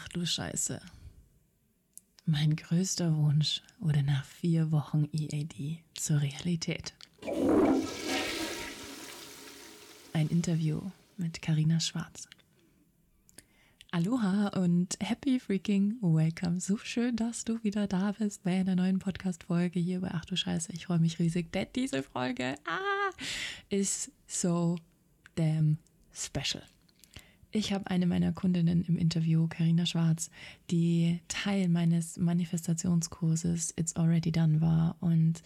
Ach du Scheiße. Mein größter Wunsch wurde nach vier Wochen EAD zur Realität. Ein Interview mit Karina Schwarz. Aloha und happy freaking welcome. So schön, dass du wieder da bist bei einer neuen Podcast-Folge hier bei Ach du Scheiße. Ich freue mich riesig, denn diese Folge ah, ist so damn special. Ich habe eine meiner Kundinnen im Interview, Karina Schwarz, die Teil meines Manifestationskurses It's Already Done war und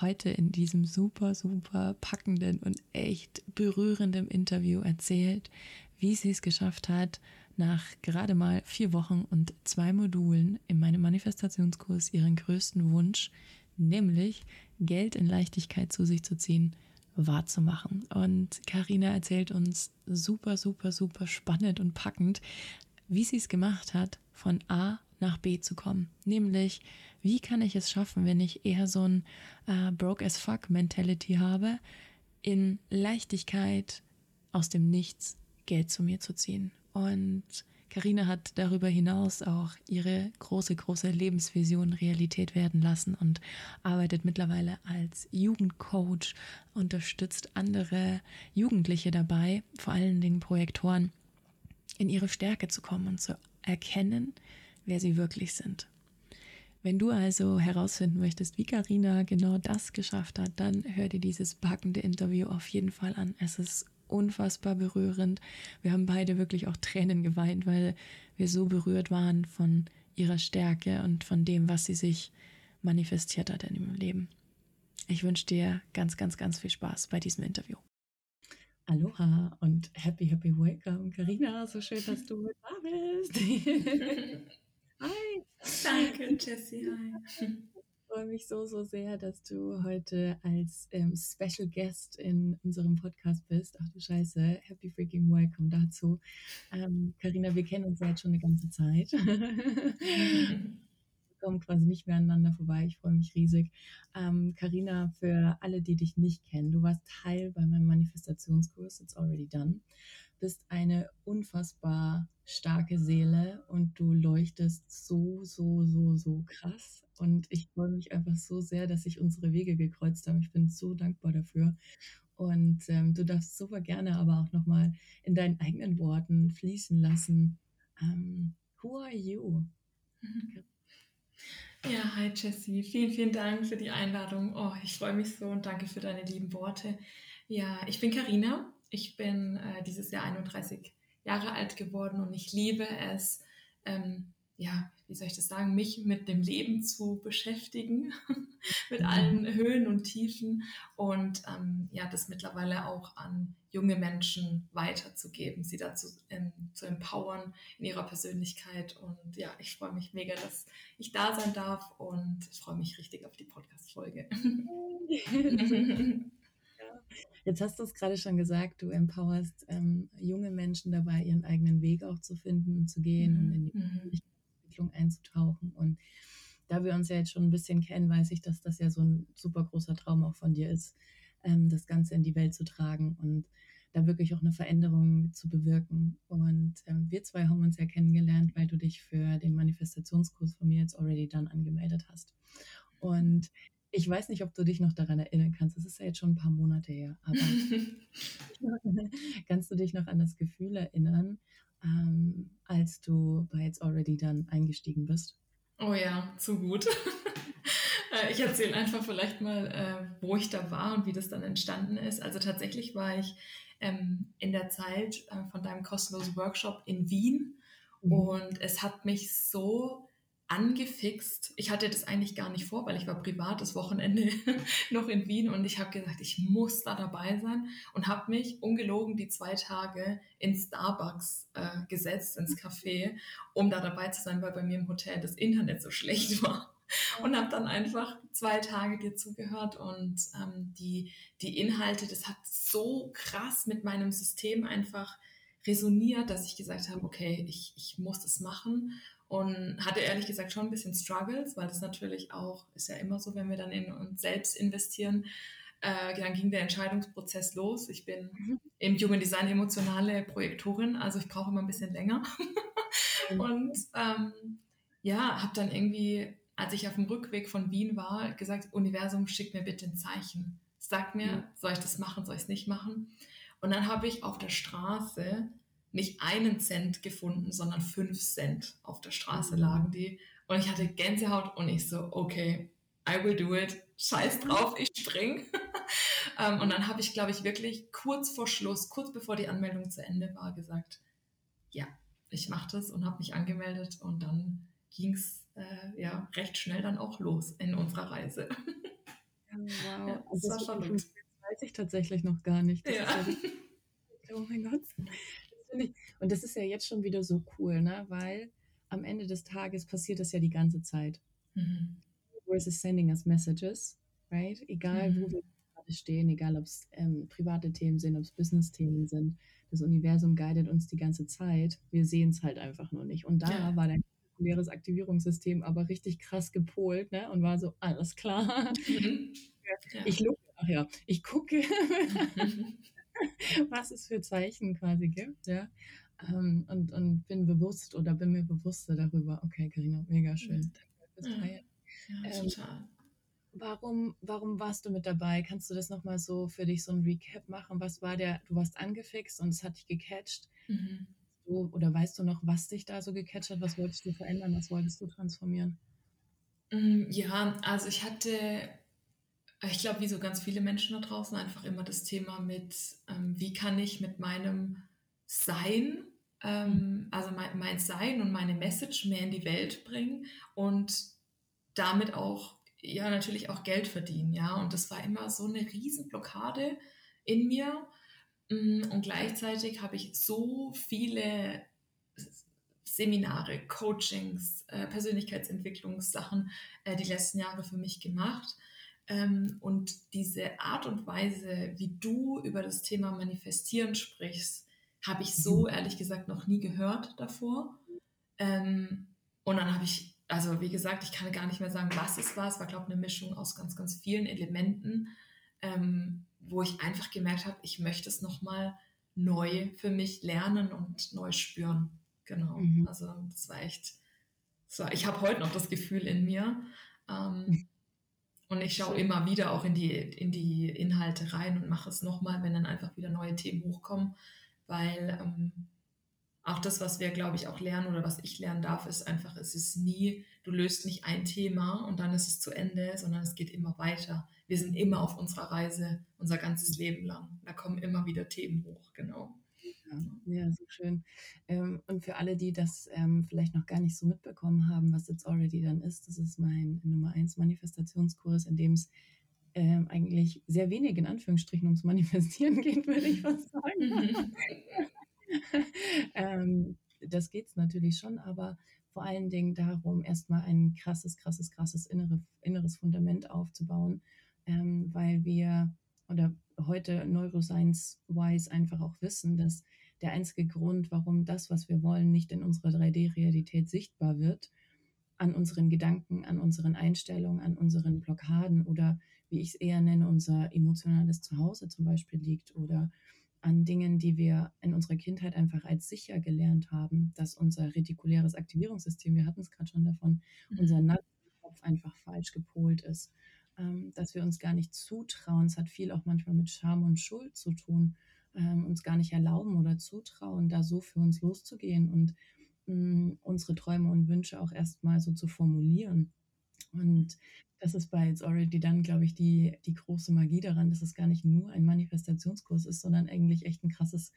heute in diesem super, super packenden und echt berührenden Interview erzählt, wie sie es geschafft hat, nach gerade mal vier Wochen und zwei Modulen in meinem Manifestationskurs ihren größten Wunsch, nämlich Geld in Leichtigkeit zu sich zu ziehen, wahrzumachen. Und Karina erzählt uns super, super, super spannend und packend, wie sie es gemacht hat, von A nach B zu kommen. Nämlich, wie kann ich es schaffen, wenn ich eher so ein äh, broke as fuck Mentality habe, in Leichtigkeit aus dem Nichts Geld zu mir zu ziehen. Und Karina hat darüber hinaus auch ihre große, große Lebensvision Realität werden lassen und arbeitet mittlerweile als Jugendcoach, unterstützt andere Jugendliche dabei, vor allen Dingen Projektoren, in ihre Stärke zu kommen und zu erkennen, wer sie wirklich sind. Wenn du also herausfinden möchtest, wie Karina genau das geschafft hat, dann hör dir dieses packende Interview auf jeden Fall an. Es ist unfassbar berührend. Wir haben beide wirklich auch Tränen geweint, weil wir so berührt waren von ihrer Stärke und von dem, was sie sich manifestiert hat in ihrem Leben. Ich wünsche dir ganz, ganz, ganz viel Spaß bei diesem Interview. Aloha und happy, happy welcome, Karina. So schön, dass du da bist. Hi. Danke, Jessie. Hi freue mich so, so sehr, dass du heute als ähm, Special Guest in unserem Podcast bist. Ach du Scheiße, happy freaking welcome dazu. Karina, ähm, wir kennen uns ja jetzt schon eine ganze Zeit. kommen quasi nicht mehr aneinander vorbei. Ich freue mich riesig. Karina, ähm, für alle, die dich nicht kennen, du warst Teil bei meinem Manifestationskurs, It's Already Done, bist eine unfassbar starke Seele und du leuchtest so, so, so, so krass. Und ich freue mich einfach so sehr, dass sich unsere Wege gekreuzt haben. Ich bin so dankbar dafür. Und ähm, du darfst super gerne aber auch nochmal in deinen eigenen Worten fließen lassen. Ähm, who are you? Ja, hi Jessie. Vielen, vielen Dank für die Einladung. Oh, ich freue mich so und danke für deine lieben Worte. Ja, ich bin Karina. Ich bin äh, dieses Jahr 31 Jahre alt geworden und ich liebe es, ähm, ja, wie soll ich das sagen, mich mit dem Leben zu beschäftigen, mit mhm. allen Höhen und Tiefen und ähm, ja, das mittlerweile auch an junge Menschen weiterzugeben, sie dazu ähm, zu empowern in ihrer Persönlichkeit. Und ja, ich freue mich mega, dass ich da sein darf und freue mich richtig auf die Podcast-Folge. Jetzt hast du es gerade schon gesagt, du empowerst ähm, junge Menschen dabei, ihren eigenen Weg auch zu finden und zu gehen mhm. und in die mhm. Entwicklung einzutauchen. Und da wir uns ja jetzt schon ein bisschen kennen, weiß ich, dass das ja so ein super großer Traum auch von dir ist, ähm, das Ganze in die Welt zu tragen und da wirklich auch eine Veränderung zu bewirken. Und ähm, wir zwei haben uns ja kennengelernt, weil du dich für den Manifestationskurs von mir jetzt already done angemeldet hast. Und ich weiß nicht, ob du dich noch daran erinnern kannst. Das ist ja jetzt schon ein paar Monate her. Aber kannst du dich noch an das Gefühl erinnern, ähm, als du bei It's Already Done eingestiegen bist? Oh ja, zu gut. Äh, ich erzähle einfach vielleicht mal, äh, wo ich da war und wie das dann entstanden ist. Also tatsächlich war ich ähm, in der Zeit äh, von deinem kostenlosen Workshop in Wien mhm. und es hat mich so angefixt. Ich hatte das eigentlich gar nicht vor, weil ich war privat das Wochenende noch in Wien und ich habe gesagt, ich muss da dabei sein und habe mich ungelogen die zwei Tage in Starbucks äh, gesetzt, ins Café, um da dabei zu sein, weil bei mir im Hotel das Internet so schlecht war. Und habe dann einfach zwei Tage dir zugehört und ähm, die, die Inhalte, das hat so krass mit meinem System einfach resoniert, dass ich gesagt habe, okay, ich, ich muss das machen und hatte ehrlich gesagt schon ein bisschen Struggles, weil das natürlich auch, ist ja immer so, wenn wir dann in uns selbst investieren, äh, dann ging der Entscheidungsprozess los. Ich bin mhm. im Human Design emotionale Projektorin, also ich brauche immer ein bisschen länger. Und ähm, ja, habe dann irgendwie, als ich auf dem Rückweg von Wien war, gesagt, Universum, schick mir bitte ein Zeichen. Sag mir, mhm. soll ich das machen, soll ich es nicht machen? Und dann habe ich auf der Straße nicht einen Cent gefunden, sondern fünf Cent auf der Straße mhm. lagen die. Und ich hatte Gänsehaut und ich so, okay, I will do it. Scheiß drauf, ich spring. ähm, und dann habe ich, glaube ich, wirklich kurz vor Schluss, kurz bevor die Anmeldung zu Ende war, gesagt, ja, ich mache das und habe mich angemeldet und dann ging es äh, ja recht schnell dann auch los in unserer Reise. wow, ja, das, das war verrückt. Weiß ich tatsächlich noch gar nicht. Ja. ja oh mein Gott. Das ich, und das ist ja jetzt schon wieder so cool, ne? weil am Ende des Tages passiert das ja die ganze Zeit. Mhm. Versus sending us messages, right? Egal, mhm. wo wir gerade stehen, egal, ob es ähm, private Themen sind, ob es Business-Themen sind, das Universum guidet uns die ganze Zeit. Wir sehen es halt einfach nur nicht. Und da ja. war dein leeres Aktivierungssystem aber richtig krass gepolt ne? und war so, alles klar. Mhm. Ja. Ich gucke, ach ja, ich gucke, was es für Zeichen quasi gibt, ja. Ähm, und, und bin bewusst oder bin mir bewusster darüber, okay, Karina, mega schön. Ja, ja ähm, total. Warum, warum warst du mit dabei? Kannst du das nochmal so für dich so ein Recap machen? Was war der, du warst angefixt und es hat dich gecatcht. Mhm. Du, oder weißt du noch, was dich da so gecatcht hat? Was wolltest du verändern? Was wolltest du transformieren? Mm, ja, also ich hatte, ich glaube, wie so ganz viele Menschen da draußen, einfach immer das Thema mit, ähm, wie kann ich mit meinem Sein, ähm, also mein, mein Sein und meine Message mehr in die Welt bringen und damit auch ja natürlich auch Geld verdienen, ja. Und das war immer so eine Riesenblockade in mir. Mm, und gleichzeitig habe ich so viele Seminare, Coachings, äh, Persönlichkeitsentwicklungssachen äh, die letzten Jahre für mich gemacht. Ähm, und diese Art und Weise, wie du über das Thema Manifestieren sprichst, habe ich so mhm. ehrlich gesagt noch nie gehört davor. Ähm, und dann habe ich also wie gesagt, ich kann gar nicht mehr sagen, was es war. Es war, glaube ich, eine Mischung aus ganz, ganz vielen Elementen, ähm, wo ich einfach gemerkt habe, ich möchte es nochmal neu für mich lernen und neu spüren. Genau. Mhm. Also das war echt, war, ich habe heute noch das Gefühl in mir. Ähm, und ich schaue immer wieder auch in die, in die Inhalte rein und mache es nochmal, wenn dann einfach wieder neue Themen hochkommen, weil ähm, auch das, was wir, glaube ich, auch lernen oder was ich lernen darf, ist einfach, es ist nie, du löst nicht ein Thema und dann ist es zu Ende, sondern es geht immer weiter. Wir sind immer auf unserer Reise, unser ganzes Leben lang. Da kommen immer wieder Themen hoch, genau. Ja, so schön. Ähm, und für alle, die das ähm, vielleicht noch gar nicht so mitbekommen haben, was jetzt already dann ist, das ist mein Nummer 1 Manifestationskurs, in dem es ähm, eigentlich sehr wenig in Anführungsstrichen ums Manifestieren geht, würde ich fast sagen. ähm, das geht es natürlich schon, aber vor allen Dingen darum, erstmal ein krasses, krasses, krasses innere, inneres Fundament aufzubauen, ähm, weil wir oder heute Neuroscience-wise einfach auch wissen, dass der einzige Grund, warum das, was wir wollen, nicht in unserer 3D-Realität sichtbar wird, an unseren Gedanken, an unseren Einstellungen, an unseren Blockaden oder wie ich es eher nenne, unser emotionales Zuhause zum Beispiel liegt oder an Dingen, die wir in unserer Kindheit einfach als sicher gelernt haben, dass unser retikuläres Aktivierungssystem, wir hatten es gerade schon davon, mhm. unser Kopf einfach falsch gepolt ist, ähm, dass wir uns gar nicht zutrauen. Es hat viel auch manchmal mit Scham und Schuld zu tun, ähm, uns gar nicht erlauben oder zutrauen, da so für uns loszugehen und mh, mm, unsere Träume und Wünsche auch erstmal so zu formulieren. Und das ist bei It's Already dann, glaube ich, die, die große Magie daran, dass es gar nicht nur ein Manifestationskurs ist, sondern eigentlich echt ein krasses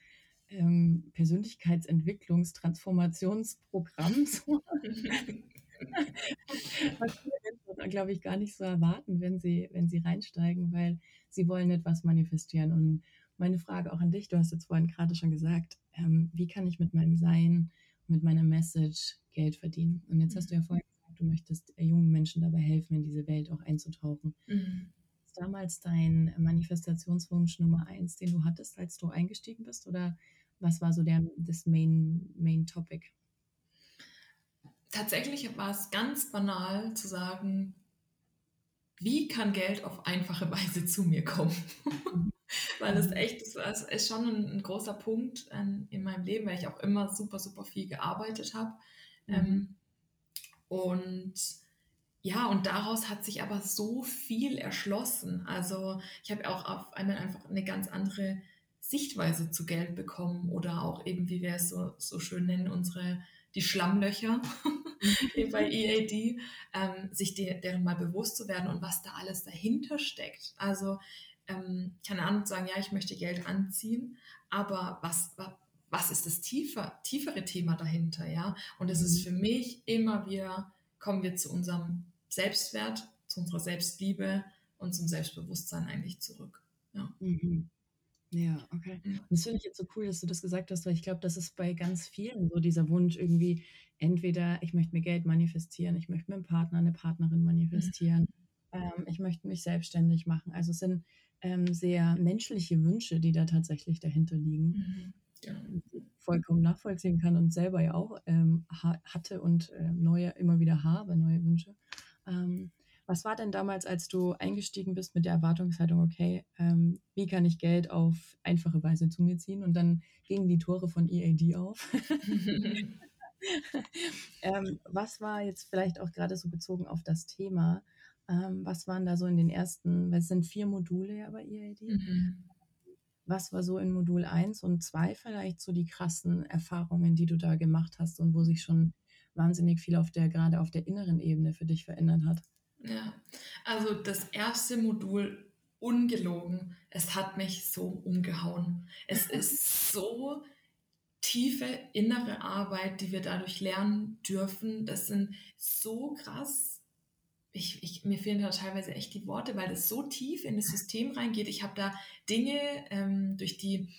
ähm, Persönlichkeitsentwicklungs-, Transformationsprogramm. Was viele glaube ich, gar nicht so erwarten, wenn sie, wenn sie reinsteigen, weil sie wollen etwas manifestieren. Und meine Frage auch an dich, du hast jetzt vorhin gerade schon gesagt, ähm, wie kann ich mit meinem Sein, mit meiner Message Geld verdienen? Und jetzt hast du ja vorhin du möchtest äh, jungen Menschen dabei helfen, in diese Welt auch einzutauchen. Mhm. Ist damals dein Manifestationswunsch Nummer eins, den du hattest, als du eingestiegen bist? Oder was war so der, das Main, Main Topic? Tatsächlich war es ganz banal zu sagen, wie kann Geld auf einfache Weise zu mir kommen? weil es echt, es ist schon ein, ein großer Punkt ähm, in meinem Leben, weil ich auch immer super, super viel gearbeitet habe. Mhm. Ähm, und ja, und daraus hat sich aber so viel erschlossen. Also ich habe auch auf einmal einfach eine ganz andere Sichtweise zu Geld bekommen oder auch eben, wie wir es so, so schön nennen, unsere die Schlammlöcher bei EAD, ähm, sich de deren mal bewusst zu werden und was da alles dahinter steckt. Also ähm, keine Ahnung, sagen, ja, ich möchte Geld anziehen, aber was, was ist das tiefer, tiefere Thema dahinter, ja? Und es ist mhm. für mich immer wieder, kommen wir zu unserem Selbstwert, zu unserer Selbstliebe und zum Selbstbewusstsein eigentlich zurück. Ja. Mhm. Ja, okay. Und das finde ich jetzt so cool, dass du das gesagt hast, weil ich glaube, das ist bei ganz vielen so dieser Wunsch irgendwie, entweder ich möchte mir Geld manifestieren, ich möchte mir einen Partner, eine Partnerin manifestieren, mhm. ähm, ich möchte mich selbstständig machen. Also es sind ähm, sehr menschliche Wünsche, die da tatsächlich dahinter liegen. Mhm. Ja. Vollkommen nachvollziehen kann und selber ja auch ähm, ha hatte und äh, neue immer wieder habe, neue Wünsche. Ähm, was war denn damals, als du eingestiegen bist mit der Erwartungshaltung, okay, ähm, wie kann ich Geld auf einfache Weise zu mir ziehen? Und dann gingen die Tore von EAD auf. ähm, was war jetzt vielleicht auch gerade so bezogen auf das Thema? Ähm, was waren da so in den ersten, weil es sind vier Module ja bei EAD? Mhm. Was war so in Modul 1 und 2 vielleicht so die krassen Erfahrungen, die du da gemacht hast und wo sich schon wahnsinnig viel auf der, gerade auf der inneren Ebene für dich verändert hat? Ja, also das erste Modul ungelogen, es hat mich so umgehauen. Es ist so tiefe innere Arbeit, die wir dadurch lernen dürfen. Das sind so krass. Ich, ich, mir fehlen da teilweise echt die Worte, weil das so tief in das System reingeht. Ich habe da Dinge ähm, durch die,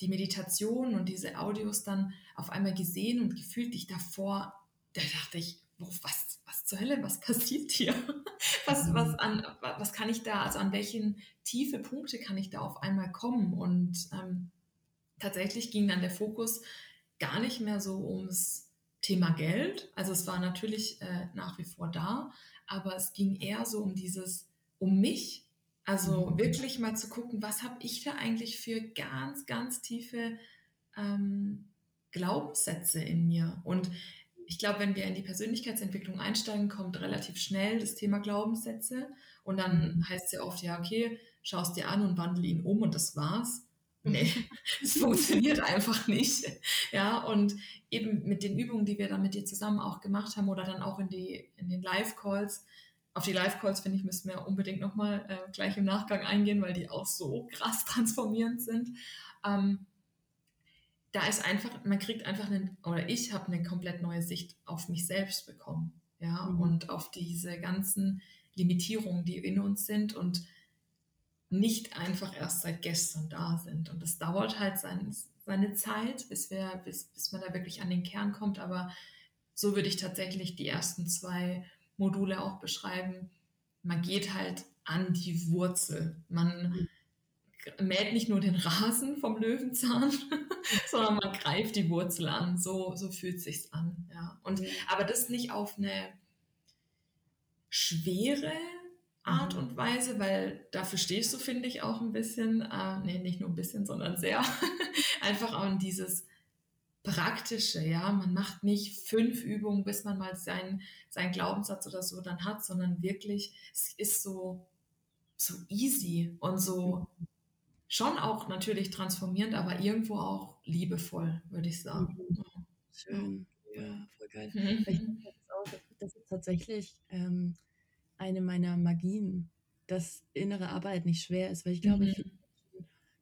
die Meditation und diese Audios dann auf einmal gesehen und gefühlt, die ich davor, da dachte ich, was, was zur Hölle, was passiert hier? Was, was, an, was kann ich da, also an welchen tiefe Punkte kann ich da auf einmal kommen? Und ähm, tatsächlich ging dann der Fokus gar nicht mehr so ums Thema Geld. Also es war natürlich äh, nach wie vor da, aber es ging eher so um dieses, um mich. Also mhm. wirklich mal zu gucken, was habe ich da eigentlich für ganz, ganz tiefe ähm, Glaubenssätze in mir? Und ich glaube, wenn wir in die Persönlichkeitsentwicklung einsteigen, kommt relativ schnell das Thema Glaubenssätze. Und dann mhm. heißt es ja oft, ja, okay, schaust dir an und wandle ihn um und das war's. Nee, es funktioniert einfach nicht. Ja, und eben mit den Übungen, die wir dann mit dir zusammen auch gemacht haben oder dann auch in, die, in den Live-Calls, auf die Live-Calls, finde ich, müssen wir unbedingt nochmal äh, gleich im Nachgang eingehen, weil die auch so krass transformierend sind. Ähm, da ist einfach, man kriegt einfach einen, oder ich habe eine komplett neue Sicht auf mich selbst bekommen, ja, mhm. und auf diese ganzen Limitierungen, die in uns sind und nicht einfach erst seit gestern da sind. Und das dauert halt sein, seine Zeit, bis wir, bis, bis man da wirklich an den Kern kommt. Aber so würde ich tatsächlich die ersten zwei Module auch beschreiben. Man geht halt an die Wurzel. Man mhm mäht nicht nur den Rasen vom Löwenzahn, sondern man greift die Wurzel an. So, so fühlt sich's an. Ja. Und, mhm. Aber das nicht auf eine schwere Art mhm. und Weise, weil dafür stehst du, finde ich, auch ein bisschen, äh, nee, nicht nur ein bisschen, sondern sehr, einfach an dieses Praktische, ja. Man macht nicht fünf Übungen, bis man mal seinen, seinen Glaubenssatz oder so dann hat, sondern wirklich, es ist so, so easy und so mhm schon auch natürlich transformierend, aber irgendwo auch liebevoll, würde ich sagen. Mhm. Schön, ja, voll geil. Mhm. Das ist tatsächlich ähm, eine meiner Magien, dass innere Arbeit nicht schwer ist, weil ich glaube, mhm. viele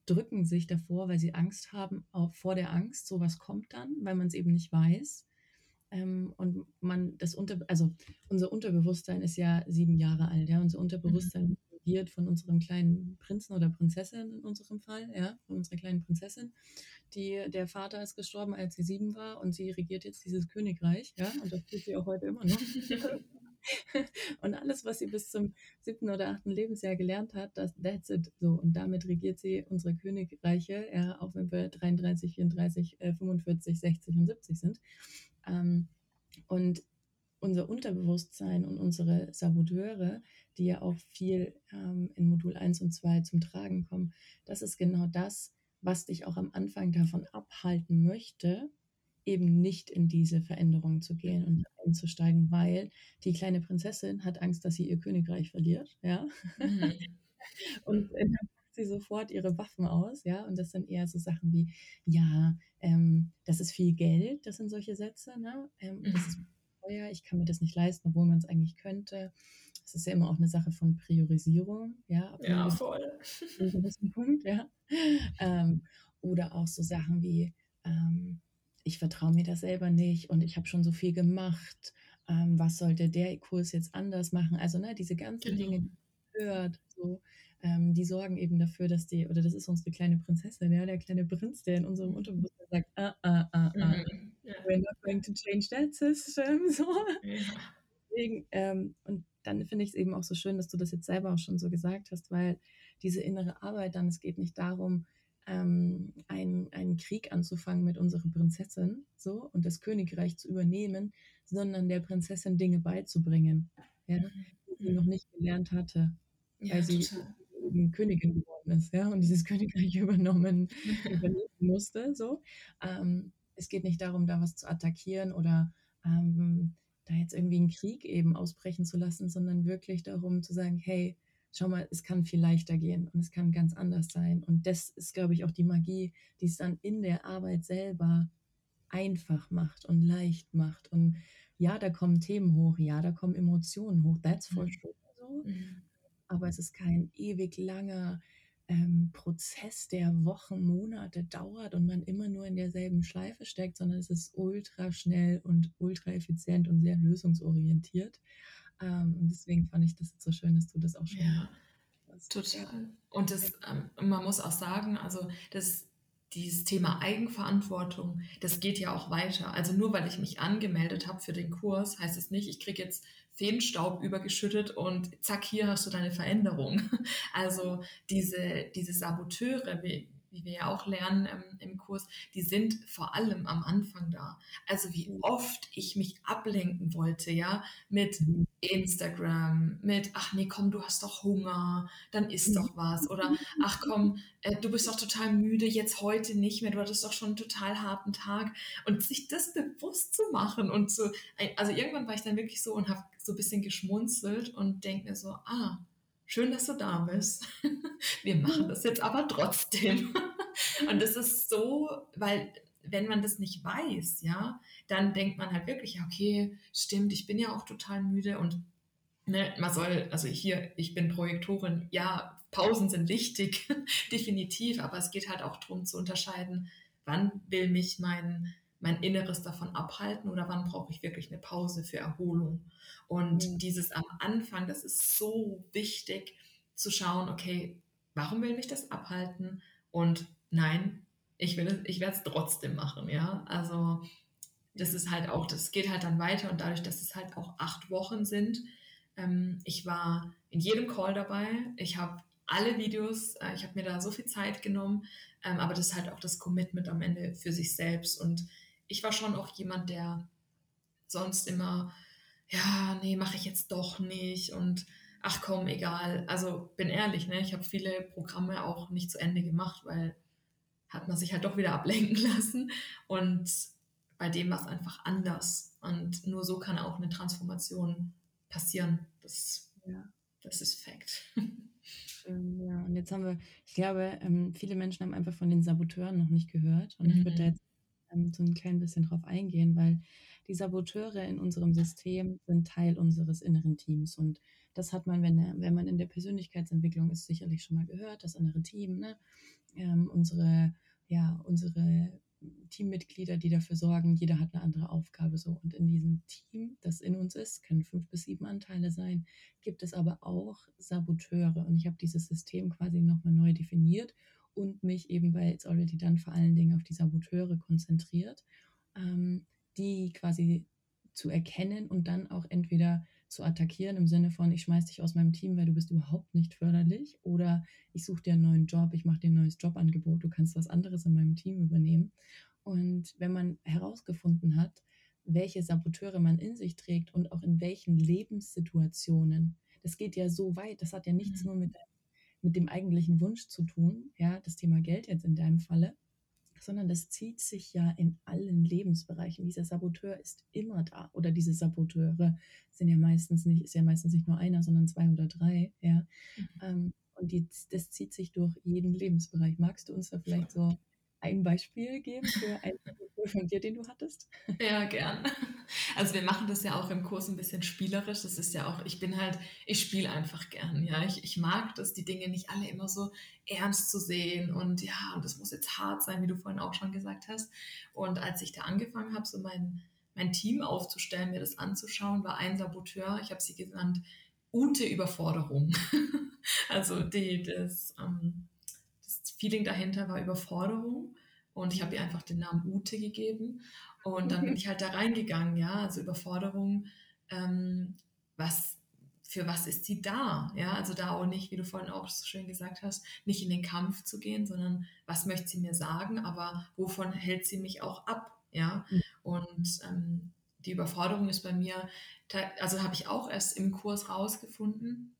drücken sich davor, weil sie Angst haben, auch vor der Angst, sowas kommt dann, weil man es eben nicht weiß. Ähm, und man das unter, also unser Unterbewusstsein ist ja sieben Jahre alt, ja, unser Unterbewusstsein mhm regiert von unserem kleinen Prinzen oder Prinzessin in unserem Fall, ja, von unserer kleinen Prinzessin. Die, der Vater ist gestorben, als sie sieben war und sie regiert jetzt dieses Königreich, ja, und das tut sie auch heute immer noch. und alles, was sie bis zum siebten oder achten Lebensjahr gelernt hat, das, that's it. So, und damit regiert sie unsere Königreiche, ja, auch wenn wir 33, 34, äh, 45, 60 und 70 sind. Ähm, und unser Unterbewusstsein und unsere Saboteure, die ja auch viel ähm, in Modul 1 und 2 zum Tragen kommen, das ist genau das, was dich auch am Anfang davon abhalten möchte, eben nicht in diese Veränderung zu gehen und einzusteigen, weil die kleine Prinzessin hat Angst, dass sie ihr Königreich verliert, ja. Mhm. und dann packt sie sofort ihre Waffen aus, ja. Und das sind eher so Sachen wie, ja, ähm, das ist viel Geld, das sind solche Sätze, ne? Ähm, das ist mhm. teuer, ich kann mir das nicht leisten, obwohl man es eigentlich könnte. Das ist ja immer auch eine Sache von Priorisierung, ja. Ja, voll. Punkt, ja. Ähm, oder auch so Sachen wie, ähm, ich vertraue mir das selber nicht und ich habe schon so viel gemacht. Ähm, was sollte der Kurs jetzt anders machen? Also ne, diese ganzen genau. Dinge, die man hört, so, ähm, die sorgen eben dafür, dass die, oder das ist unsere kleine Prinzessin, ja, der kleine Prinz, der in unserem Unterbewusstsein sagt, ah, ah, ah, ah, mhm. ja. we're not going to change that system. So. Ja. Deswegen, ähm, und dann finde ich es eben auch so schön, dass du das jetzt selber auch schon so gesagt hast, weil diese innere Arbeit dann, es geht nicht darum, ähm, einen, einen Krieg anzufangen mit unserer Prinzessin so und das Königreich zu übernehmen, sondern der Prinzessin Dinge beizubringen, ja, die sie noch nicht gelernt hatte, ja, weil sie eben Königin geworden ist, ja, und dieses Königreich übernommen übernehmen musste. So. Ähm, es geht nicht darum, da was zu attackieren oder ähm, da jetzt irgendwie einen Krieg eben ausbrechen zu lassen, sondern wirklich darum zu sagen, hey, schau mal, es kann viel leichter gehen und es kann ganz anders sein. Und das ist, glaube ich, auch die Magie, die es dann in der Arbeit selber einfach macht und leicht macht. Und ja, da kommen Themen hoch, ja, da kommen Emotionen hoch, that's for mhm. sure so. Mhm. Aber es ist kein ewig langer ähm, Prozess, der Wochen, Monate dauert und man immer nur in derselben Schleife steckt, sondern es ist ultra schnell und ultra effizient und sehr lösungsorientiert. Ähm, und deswegen fand ich das so schön, dass du das auch schon. Ja, hast. total. Und das, ähm, man muss auch sagen, also das, dieses Thema Eigenverantwortung, das geht ja auch weiter. Also nur weil ich mich angemeldet habe für den Kurs, heißt es nicht, ich kriege jetzt Feenstaub übergeschüttet und zack, hier hast du deine Veränderung. Also diese, diese Saboteure, wie, wie wir ja auch lernen ähm, im Kurs, die sind vor allem am Anfang da. Also wie mhm. oft ich mich ablenken wollte, ja, mit mhm. Instagram, mit, ach nee, komm, du hast doch Hunger, dann isst doch was. Oder, ach komm, äh, du bist doch total müde, jetzt heute nicht mehr, du hattest doch schon einen total harten Tag. Und sich das bewusst zu machen und so, also irgendwann war ich dann wirklich so und habe so ein bisschen geschmunzelt und denke mir so, ah, schön, dass du da bist. Wir machen das jetzt aber trotzdem. Und das ist so, weil wenn man das nicht weiß, ja, dann denkt man halt wirklich, okay, stimmt, ich bin ja auch total müde und ne, man soll, also hier, ich bin Projektorin, ja, Pausen sind wichtig, definitiv, aber es geht halt auch darum zu unterscheiden, wann will mich mein, mein Inneres davon abhalten oder wann brauche ich wirklich eine Pause für Erholung. Und mhm. dieses am Anfang, das ist so wichtig zu schauen, okay, warum will mich das abhalten? Und nein, ich will ich werde es trotzdem machen, ja. Also das ist halt auch, das geht halt dann weiter und dadurch, dass es halt auch acht Wochen sind, ähm, ich war in jedem Call dabei, ich habe alle Videos, äh, ich habe mir da so viel Zeit genommen, ähm, aber das ist halt auch das Commitment am Ende für sich selbst und ich war schon auch jemand, der sonst immer ja, nee, mache ich jetzt doch nicht und ach komm, egal. Also bin ehrlich, ne, ich habe viele Programme auch nicht zu Ende gemacht, weil hat man sich halt doch wieder ablenken lassen und bei dem war es einfach anders und nur so kann auch eine Transformation passieren. Das, ja. das ist Fakt. Ja, und jetzt haben wir, ich glaube, ähm, viele Menschen haben einfach von den Saboteuren noch nicht gehört. Und ich würde da mhm. jetzt ähm, so ein klein bisschen drauf eingehen, weil die Saboteure in unserem System sind Teil unseres inneren Teams. Und das hat man, wenn, wenn man in der Persönlichkeitsentwicklung ist, sicherlich schon mal gehört, das innere Team, ne? ähm, unsere, ja, unsere Teammitglieder, die dafür sorgen, jeder hat eine andere Aufgabe so. Und in diesem Team, das in uns ist, können fünf bis sieben Anteile sein, gibt es aber auch Saboteure. Und ich habe dieses System quasi nochmal neu definiert und mich eben bei It's Already Done vor allen Dingen auf die Saboteure konzentriert. Ähm, die quasi zu erkennen und dann auch entweder zu attackieren im Sinne von, ich schmeiß dich aus meinem Team, weil du bist überhaupt nicht förderlich oder ich suche dir einen neuen Job, ich mache dir ein neues Jobangebot, du kannst was anderes in meinem Team übernehmen. Und wenn man herausgefunden hat, welche Saboteure man in sich trägt und auch in welchen Lebenssituationen. Das geht ja so weit, das hat ja nichts mhm. nur mit, mit dem eigentlichen Wunsch zu tun, ja, das Thema Geld jetzt in deinem Falle, sondern das zieht sich ja in allen Lebensbereichen. Dieser Saboteur ist immer da oder diese Saboteure sind ja meistens nicht, ist ja meistens nicht nur einer, sondern zwei oder drei, ja. Mhm. Ähm, und die, das zieht sich durch jeden Lebensbereich. Magst du uns da vielleicht so ein Beispiel geben für einen von dir, den du hattest? Ja, gern. Also wir machen das ja auch im Kurs ein bisschen spielerisch. Das ist ja auch, ich bin halt, ich spiele einfach gern. Ja, ich, ich mag das, die Dinge nicht alle immer so ernst zu sehen und ja, und das muss jetzt hart sein, wie du vorhin auch schon gesagt hast. Und als ich da angefangen habe, so mein, mein Team aufzustellen, mir das anzuschauen, war ein Saboteur, ich habe sie genannt, Ute Überforderung. also die, das, ähm, das Feeling dahinter war Überforderung und ich habe ihr einfach den Namen Ute gegeben und dann bin ich halt da reingegangen, ja, also Überforderung, ähm, was, für was ist sie da? Ja, also da auch nicht, wie du vorhin auch so schön gesagt hast, nicht in den Kampf zu gehen, sondern was möchte sie mir sagen, aber wovon hält sie mich auch ab? Ja, mhm. und ähm, die Überforderung ist bei mir, also habe ich auch erst im Kurs rausgefunden.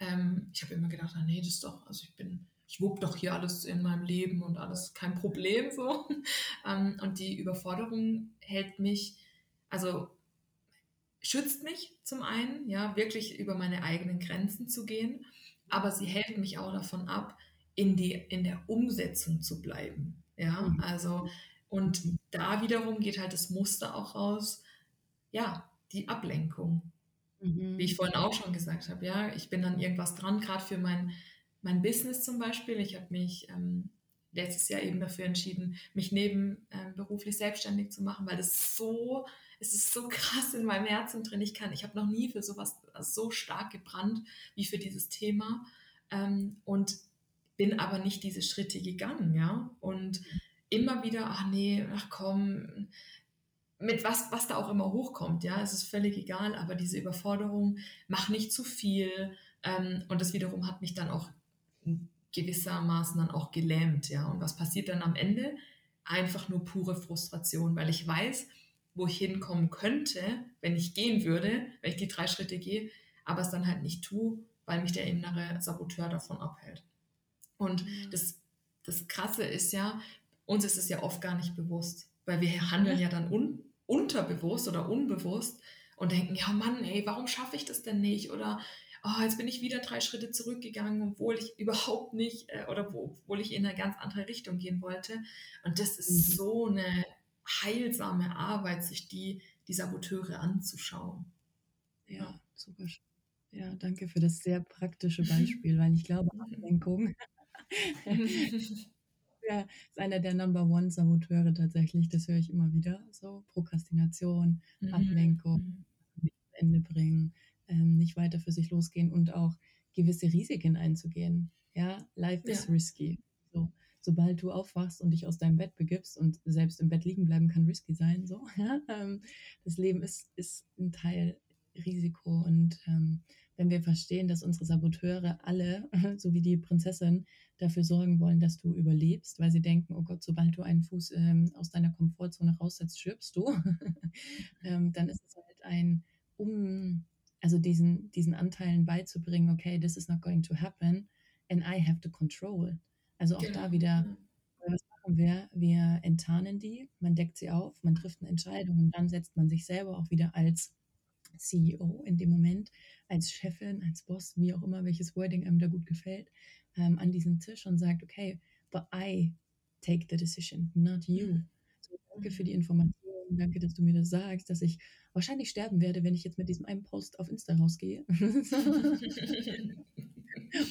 Ähm, ich habe immer gedacht, ah, nee, das ist doch, also ich bin ich wupp doch hier alles in meinem Leben und alles kein Problem so. Ähm, und die Überforderung hält mich, also schützt mich zum einen, ja, wirklich über meine eigenen Grenzen zu gehen, aber sie hält mich auch davon ab, in, die, in der Umsetzung zu bleiben. Ja, mhm. also, und da wiederum geht halt das Muster auch raus, ja, die Ablenkung. Mhm. Wie ich vorhin auch schon gesagt habe, ja, ich bin dann irgendwas dran, gerade für mein mein Business zum Beispiel. Ich habe mich ähm, letztes Jahr eben dafür entschieden, mich nebenberuflich ähm, selbstständig zu machen, weil das so, es ist so krass in meinem Herzen drin. Ich kann, ich habe noch nie für sowas so stark gebrannt wie für dieses Thema ähm, und bin aber nicht diese Schritte gegangen, ja. Und immer wieder, ach nee, ach komm, mit was, was da auch immer hochkommt, ja, es ist völlig egal, aber diese Überforderung, mach nicht zu viel. Ähm, und das wiederum hat mich dann auch gewissermaßen dann auch gelähmt, ja. Und was passiert dann am Ende? Einfach nur pure Frustration, weil ich weiß, wo ich hinkommen könnte, wenn ich gehen würde, wenn ich die drei Schritte gehe, aber es dann halt nicht tue, weil mich der innere Saboteur davon abhält. Und mhm. das, das Krasse ist ja, uns ist es ja oft gar nicht bewusst, weil wir handeln ja dann un, unterbewusst oder unbewusst und denken, ja Mann, ey, warum schaffe ich das denn nicht? Oder oh, jetzt bin ich wieder drei Schritte zurückgegangen, obwohl ich überhaupt nicht äh, oder wo, obwohl ich in eine ganz andere Richtung gehen wollte. Und das ist mhm. so eine heilsame Arbeit, sich die, die Saboteure anzuschauen. Ja, super. Ja, danke für das sehr praktische Beispiel, weil ich glaube, Ablenkung ja, ist einer der Number One Saboteure tatsächlich. Das höre ich immer wieder. So Prokrastination, mhm. Ablenkung, mhm. Ende bringen ähm, nicht weiter für sich losgehen und auch gewisse Risiken einzugehen. Ja, life ja. is risky. So, sobald du aufwachst und dich aus deinem Bett begibst und selbst im Bett liegen bleiben kann risky sein. So, ja, ähm, das Leben ist, ist ein Teil Risiko und ähm, wenn wir verstehen, dass unsere Saboteure alle, so wie die Prinzessin, dafür sorgen wollen, dass du überlebst, weil sie denken, oh Gott, sobald du einen Fuß ähm, aus deiner Komfortzone raussetzt, stirbst du, ähm, dann ist es halt ein um also diesen, diesen Anteilen beizubringen, okay, this is not going to happen and I have to control. Also auch genau. da wieder, was machen wir? Wir enttarnen die, man deckt sie auf, man trifft eine Entscheidung und dann setzt man sich selber auch wieder als CEO in dem Moment, als Chefin, als Boss, wie auch immer, welches Wording einem da gut gefällt, ähm, an diesen Tisch und sagt, okay, but I take the decision, not you. Mhm. So, danke für die Information danke, dass du mir das sagst, dass ich wahrscheinlich sterben werde, wenn ich jetzt mit diesem einen Post auf Insta rausgehe. und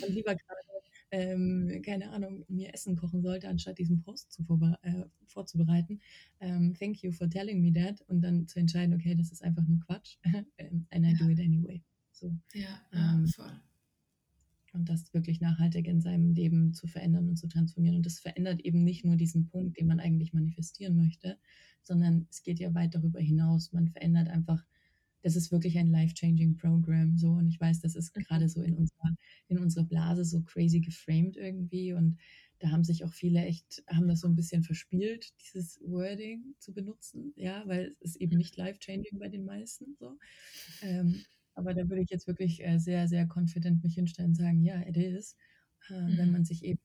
lieber gerade, ähm, keine Ahnung, mir Essen kochen sollte, anstatt diesen Post zu äh, vorzubereiten. Ähm, thank you for telling me that. Und dann zu entscheiden, okay, das ist einfach nur Quatsch. Ähm, and I do it anyway. So. Ja, ähm, voll und das wirklich nachhaltig in seinem Leben zu verändern und zu transformieren. Und das verändert eben nicht nur diesen Punkt, den man eigentlich manifestieren möchte, sondern es geht ja weit darüber hinaus. Man verändert einfach, das ist wirklich ein life-changing Program. So, und ich weiß, das ist mhm. gerade so in unserer, in unserer Blase so crazy geframed irgendwie. Und da haben sich auch viele echt, haben das so ein bisschen verspielt, dieses Wording zu benutzen, ja, weil es ist eben nicht life-changing bei den meisten so. Ähm, aber da würde ich jetzt wirklich äh, sehr, sehr confident mich hinstellen und sagen, ja, it is, äh, mhm. wenn man sich eben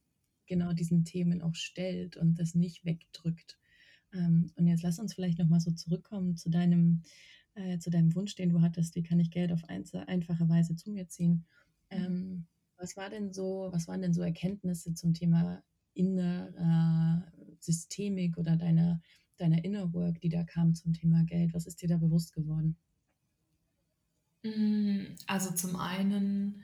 genau diesen Themen auch stellt und das nicht wegdrückt. Ähm, und jetzt lass uns vielleicht nochmal so zurückkommen zu deinem, äh, zu deinem Wunsch, den du hattest, wie kann ich Geld auf einfache Weise zu mir ziehen. Mhm. Ähm, was war denn so, was waren denn so Erkenntnisse zum Thema innerer Systemik oder deiner, deiner Inner Work, die da kam zum Thema Geld? Was ist dir da bewusst geworden? Mm, also zum einen,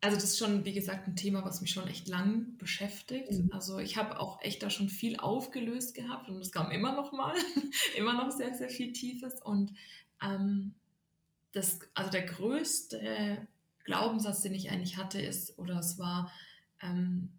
also das ist schon, wie gesagt, ein Thema, was mich schon echt lang beschäftigt. Mhm. Also ich habe auch echt da schon viel aufgelöst gehabt und es kam immer noch mal, immer noch sehr, sehr viel Tiefes. Und ähm, das, also der größte Glaubenssatz, den ich eigentlich hatte, ist, oder es war, ähm,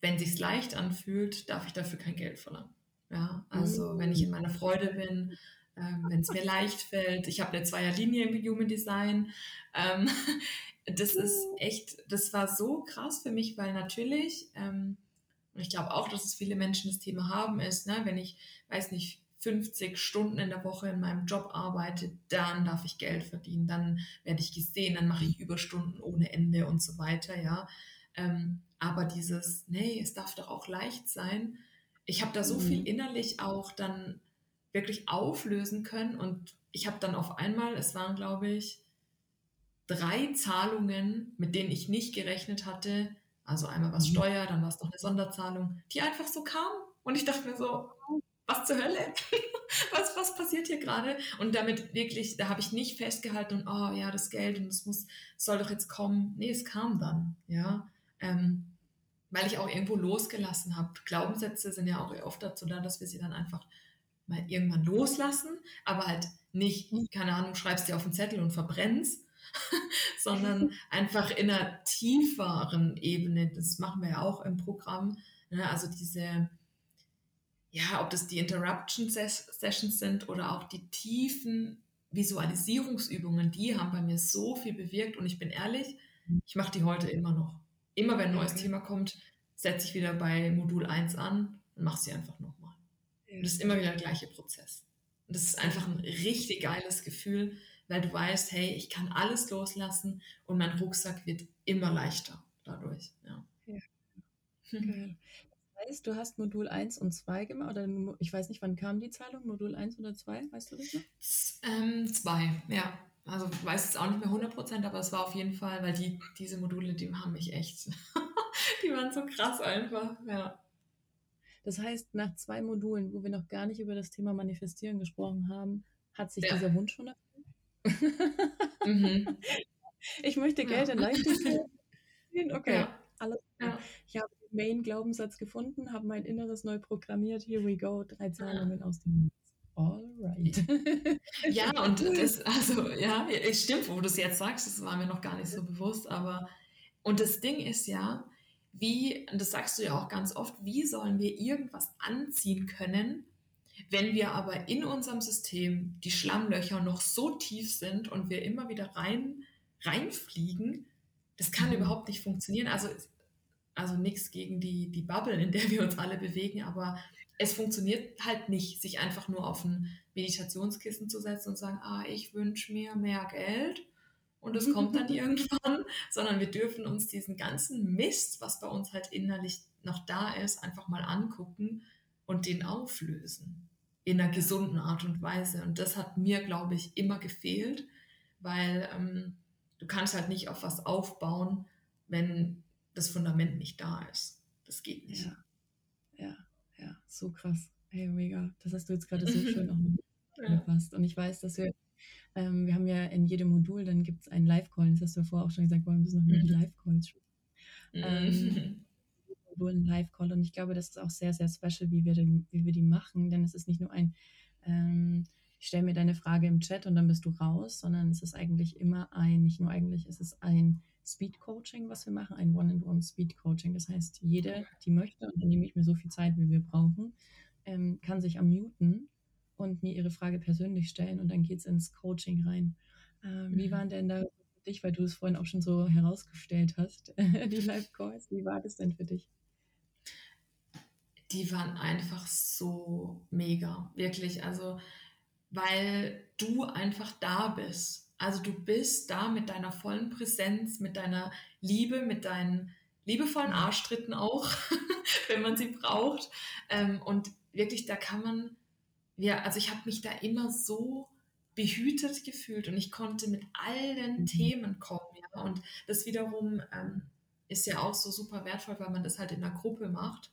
wenn sich's leicht anfühlt, darf ich dafür kein Geld verlangen. Ja, also mhm. wenn ich in meiner Freude bin, ähm, wenn es mir leicht fällt, ich habe eine Zweierlinie im Human Design. Ähm, das ist echt, das war so krass für mich, weil natürlich, ähm, und ich glaube auch, dass es viele Menschen das Thema haben, ist, ne, wenn ich, weiß nicht, 50 Stunden in der Woche in meinem Job arbeite, dann darf ich Geld verdienen, dann werde ich gesehen, dann mache ich Überstunden ohne Ende und so weiter, ja. Ähm, aber dieses, nee, es darf doch auch leicht sein. Ich habe da so mhm. viel innerlich auch dann wirklich auflösen können und ich habe dann auf einmal, es waren glaube ich drei Zahlungen, mit denen ich nicht gerechnet hatte. Also einmal was mhm. Steuer, dann war es noch eine Sonderzahlung, die einfach so kam und ich dachte mir so, was zur Hölle? was, was passiert hier gerade? Und damit wirklich, da habe ich nicht festgehalten und, oh ja, das Geld und es muss, soll doch jetzt kommen. Nee, es kam dann, ja. Ähm, weil ich auch irgendwo losgelassen habe. Glaubenssätze sind ja auch oft dazu da, dass wir sie dann einfach mal irgendwann loslassen, aber halt nicht, keine Ahnung, schreibst dir auf den Zettel und verbrennst, sondern einfach in einer tieferen Ebene. Das machen wir ja auch im Programm. Ne? Also diese, ja, ob das die Interruption Sessions sind oder auch die tiefen Visualisierungsübungen, die haben bei mir so viel bewirkt und ich bin ehrlich, ich mache die heute immer noch. Immer wenn ein neues okay. Thema kommt, setze ich wieder bei Modul 1 an und mache sie einfach nochmal. Und das ist immer wieder der gleiche Prozess. Und das ist einfach ein richtig geiles Gefühl, weil du weißt, hey, ich kann alles loslassen und mein Rucksack wird immer leichter dadurch. Ja. ja. Geil heißt, du hast Modul 1 und 2 gemacht, oder ich weiß nicht, wann kam die Zahlung, Modul 1 oder 2, weißt du das noch? Ähm, zwei, ja. Also weiß es auch nicht mehr 100%, aber es war auf jeden Fall, weil die, diese Module, die haben mich echt, die waren so krass einfach, ja. Das heißt, nach zwei Modulen, wo wir noch gar nicht über das Thema Manifestieren gesprochen haben, hat sich ja. dieser Wunsch schon erfüllt? mhm. Ich möchte Geld ja. in Leichtigkeit. Okay, ja. alles klar. Ich habe Main-Glaubenssatz gefunden, habe mein Inneres neu programmiert. Here we go, drei Zahlungen aus dem. Alright. ja, und das, also, ja, es stimmt, wo du es jetzt sagst, das war mir noch gar nicht so bewusst, aber, und das Ding ist ja, wie, und das sagst du ja auch ganz oft, wie sollen wir irgendwas anziehen können, wenn wir aber in unserem System die Schlammlöcher noch so tief sind und wir immer wieder rein, reinfliegen, das kann mhm. überhaupt nicht funktionieren. Also also nichts gegen die, die Bubble, in der wir uns alle bewegen, aber es funktioniert halt nicht, sich einfach nur auf ein Meditationskissen zu setzen und sagen, ah, ich wünsche mir mehr Geld und es kommt dann irgendwann, sondern wir dürfen uns diesen ganzen Mist, was bei uns halt innerlich noch da ist, einfach mal angucken und den auflösen. In einer gesunden Art und Weise. Und das hat mir, glaube ich, immer gefehlt, weil ähm, du kannst halt nicht auf was aufbauen, wenn das Fundament nicht da ist. Das geht nicht. Ja, ja, ja so krass. Hey, mega. Das hast du jetzt gerade so schön auch angepasst. Und ich weiß, dass wir, ähm, wir haben ja in jedem Modul, dann gibt es einen Live-Call. Das hast du ja vorher auch schon gesagt, wir müssen noch mehr die mhm. Live-Calls ähm, Modul ein Live-Call. Und ich glaube, das ist auch sehr, sehr special, wie wir, die, wie wir die machen. Denn es ist nicht nur ein, ähm, ich stelle mir deine Frage im Chat und dann bist du raus, sondern es ist eigentlich immer ein, nicht nur eigentlich, es ist ein Speed Coaching, was wir machen, ein One-and-One Speed Coaching. Das heißt, jede, die möchte, und dann nehme ich mir so viel Zeit, wie wir brauchen, ähm, kann sich unmuten und mir ihre Frage persönlich stellen und dann geht es ins Coaching rein. Ähm, mhm. Wie waren denn da für dich, weil du es vorhin auch schon so herausgestellt hast, die Live-Calls, wie war das denn für dich? die waren einfach so mega, wirklich. Also, weil du einfach da bist. Also du bist da mit deiner vollen Präsenz, mit deiner Liebe, mit deinen liebevollen Arschtritten auch, wenn man sie braucht. Ähm, und wirklich, da kann man, ja, also ich habe mich da immer so behütet gefühlt und ich konnte mit allen mhm. Themen kommen. Ja? Und das wiederum ähm, ist ja auch so super wertvoll, weil man das halt in einer Gruppe macht.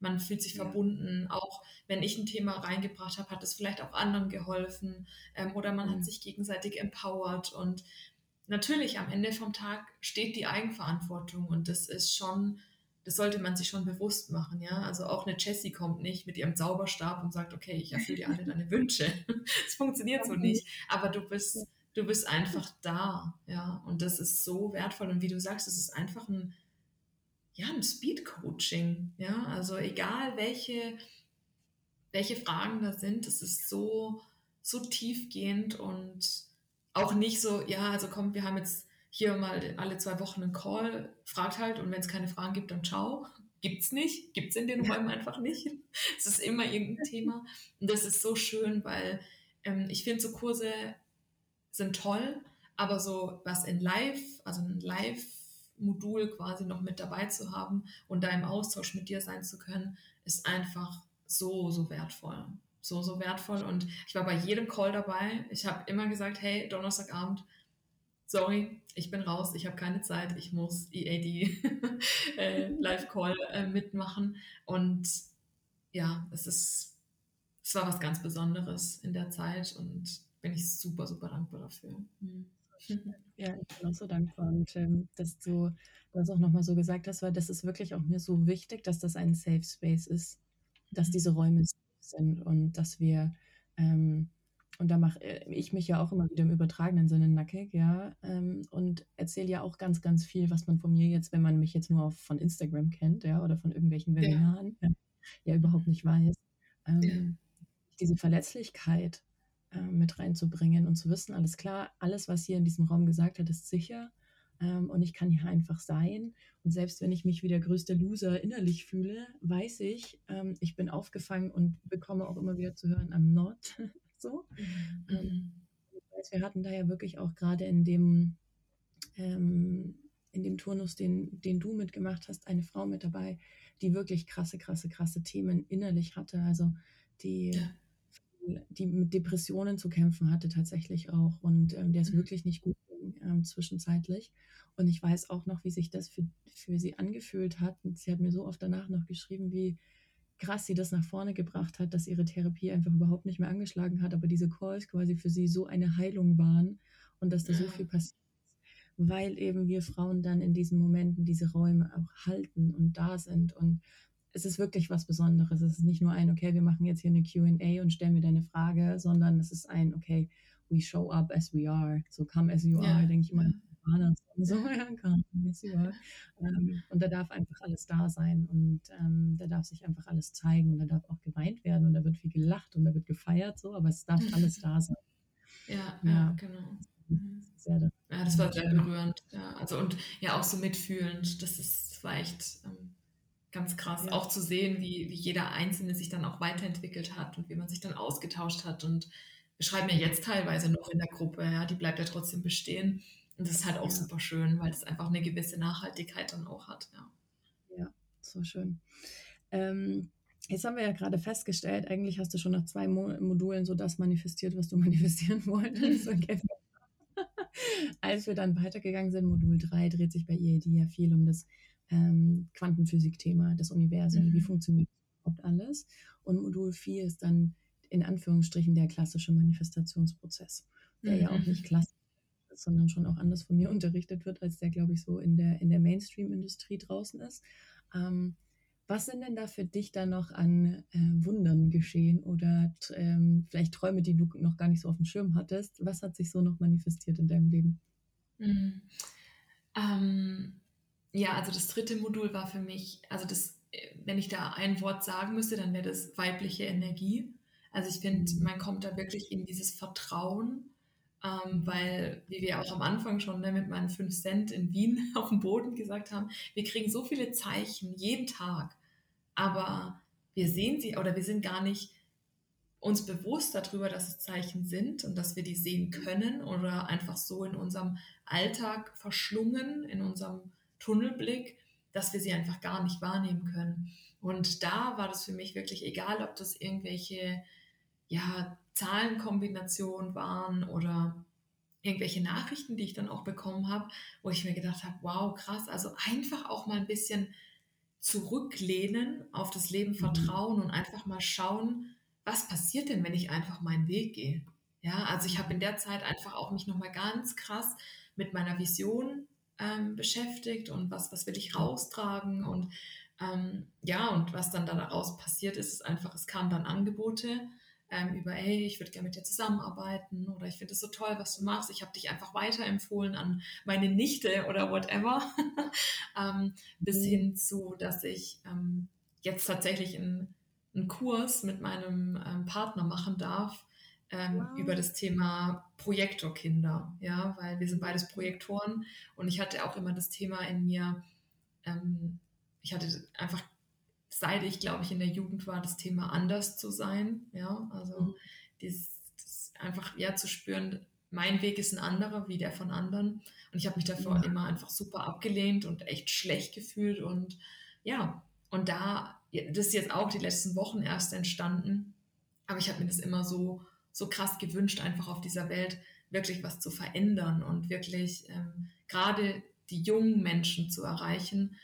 Man fühlt sich ja. verbunden. Auch wenn ich ein Thema reingebracht habe, hat es vielleicht auch anderen geholfen. Ähm, oder man mhm. hat sich gegenseitig empowert. Und natürlich am Ende vom Tag steht die Eigenverantwortung. Und das ist schon, das sollte man sich schon bewusst machen. Ja? Also auch eine Jessie kommt nicht mit ihrem Zauberstab und sagt, okay, ich erfülle dir alle deine Wünsche. Es funktioniert so nicht. Aber du bist du bist einfach da, ja, und das ist so wertvoll und wie du sagst, es ist einfach ein, ja, ein Speed-Coaching, ja, also egal welche, welche Fragen da sind, es ist so, so tiefgehend und auch nicht so, ja, also komm, wir haben jetzt hier mal alle zwei Wochen einen Call, fragt halt und wenn es keine Fragen gibt, dann ciao. Gibt's nicht, gibt's in den Räumen einfach nicht. Es ist immer irgendein Thema und das ist so schön, weil ähm, ich finde so Kurse sind toll, aber so was in Live, also ein Live-Modul quasi noch mit dabei zu haben und da im Austausch mit dir sein zu können, ist einfach so, so wertvoll. So, so wertvoll. Und ich war bei jedem Call dabei. Ich habe immer gesagt, hey, Donnerstagabend, sorry, ich bin raus, ich habe keine Zeit, ich muss EAD äh, Live-Call äh, mitmachen. Und ja, es ist, es war was ganz Besonderes in der Zeit und bin ich super, super dankbar dafür. Mhm. Ja, ich bin auch so dankbar. Und ähm, dass du das auch nochmal so gesagt hast, weil das ist wirklich auch mir so wichtig, dass das ein Safe Space ist, dass diese mhm. Räume sind und dass wir, ähm, und da mache äh, ich mich ja auch immer wieder im übertragenen Sinne nackig, ja, ähm, und erzähle ja auch ganz, ganz viel, was man von mir jetzt, wenn man mich jetzt nur auf, von Instagram kennt, ja, oder von irgendwelchen Webinaren, ja, ja, ja überhaupt nicht weiß. Ähm, ja. Diese Verletzlichkeit, äh, mit reinzubringen und zu wissen, alles klar, alles, was hier in diesem Raum gesagt hat, ist sicher ähm, und ich kann hier einfach sein. Und selbst wenn ich mich wie der größte Loser innerlich fühle, weiß ich, ähm, ich bin aufgefangen und bekomme auch immer wieder zu hören, I'm not. so. Mhm. Ähm, wir hatten da ja wirklich auch gerade in dem, ähm, in dem Turnus, den, den du mitgemacht hast, eine Frau mit dabei, die wirklich krasse, krasse, krasse Themen innerlich hatte. Also die ja die mit Depressionen zu kämpfen hatte tatsächlich auch und ähm, der ist mhm. wirklich nicht gut ähm, zwischenzeitlich. Und ich weiß auch noch, wie sich das für, für sie angefühlt hat. Und sie hat mir so oft danach noch geschrieben, wie krass sie das nach vorne gebracht hat, dass ihre Therapie einfach überhaupt nicht mehr angeschlagen hat, aber diese Calls quasi für sie so eine Heilung waren und dass da so viel passiert weil eben wir Frauen dann in diesen Momenten diese Räume auch halten und da sind und es ist wirklich was Besonderes. Es ist nicht nur ein, okay, wir machen jetzt hier eine QA und stellen mir deine Frage, sondern es ist ein, okay, we show up as we are. So come as you ja. are, denke ich immer. So, ja. Ähm, und da darf einfach alles da sein und ähm, da darf sich einfach alles zeigen und da darf auch geweint werden und da wird viel gelacht und da wird gefeiert, so, aber es darf alles da sein. Ja, ja, ja genau. Sehr, ja, das war sehr berührend. Ja, also und ja auch so mitfühlend. Das ist, das war echt ähm, ganz krass, ja. auch zu sehen, wie, wie jeder Einzelne sich dann auch weiterentwickelt hat und wie man sich dann ausgetauscht hat. Und wir schreiben ja jetzt teilweise noch in der Gruppe, ja, die bleibt ja trotzdem bestehen. Und das ist halt auch ja. super schön, weil es einfach eine gewisse Nachhaltigkeit dann auch hat. Ja, ja so schön. Ähm, jetzt haben wir ja gerade festgestellt, eigentlich hast du schon nach zwei Mo Modulen so das manifestiert, was du manifestieren wolltest. Okay. Als wir dann weitergegangen sind, Modul 3 dreht sich bei IED ja viel um das ähm, Quantenphysik-Thema, das Universum, mhm. wie funktioniert überhaupt alles. Und Modul 4 ist dann in Anführungsstrichen der klassische Manifestationsprozess, der mhm. ja auch nicht klassisch ist, sondern schon auch anders von mir unterrichtet wird, als der, glaube ich, so in der, in der Mainstream-Industrie draußen ist. Ähm, was sind denn da für dich da noch an äh, Wundern geschehen oder ähm, vielleicht Träume, die du noch gar nicht so auf dem Schirm hattest? Was hat sich so noch manifestiert in deinem Leben? Mhm. Ähm, ja, also das dritte Modul war für mich, also das, wenn ich da ein Wort sagen müsste, dann wäre das weibliche Energie. Also ich finde, mhm. man kommt da wirklich in dieses Vertrauen, ähm, weil, wie wir auch am Anfang schon ne, mit meinen 5 Cent in Wien auf dem Boden gesagt haben, wir kriegen so viele Zeichen jeden Tag, aber wir sehen sie oder wir sind gar nicht uns bewusst darüber, dass es Zeichen sind und dass wir die sehen können oder einfach so in unserem Alltag verschlungen, in unserem Tunnelblick, dass wir sie einfach gar nicht wahrnehmen können. Und da war das für mich wirklich egal, ob das irgendwelche ja, Zahlenkombinationen waren oder irgendwelche Nachrichten, die ich dann auch bekommen habe, wo ich mir gedacht habe, wow, krass, also einfach auch mal ein bisschen zurücklehnen, auf das Leben mhm. vertrauen und einfach mal schauen, was passiert denn, wenn ich einfach meinen Weg gehe. Ja, also ich habe in der Zeit einfach auch mich nochmal ganz krass mit meiner Vision ähm, beschäftigt und was, was will ich raustragen und ähm, ja, und was dann daraus passiert ist, ist einfach, es kamen dann Angebote ähm, über, hey, ich würde gerne mit dir zusammenarbeiten oder ich finde es so toll, was du machst. Ich habe dich einfach weiterempfohlen an meine Nichte oder whatever. ähm, bis mhm. hin zu, dass ich ähm, jetzt tatsächlich einen, einen Kurs mit meinem ähm, Partner machen darf, ähm, wow. über das Thema Projektorkinder, ja, weil wir sind beides Projektoren und ich hatte auch immer das Thema in mir, ähm, ich hatte einfach, seit ich glaube ich in der Jugend war, das Thema anders zu sein, ja, also mhm. dieses, einfach ja zu spüren, mein Weg ist ein anderer wie der von anderen und ich habe mich davor ja. immer einfach super abgelehnt und echt schlecht gefühlt und ja, und da, das ist jetzt auch die letzten Wochen erst entstanden, aber ich habe mir das immer so so krass gewünscht, einfach auf dieser Welt wirklich was zu verändern und wirklich ähm, gerade die jungen Menschen zu erreichen.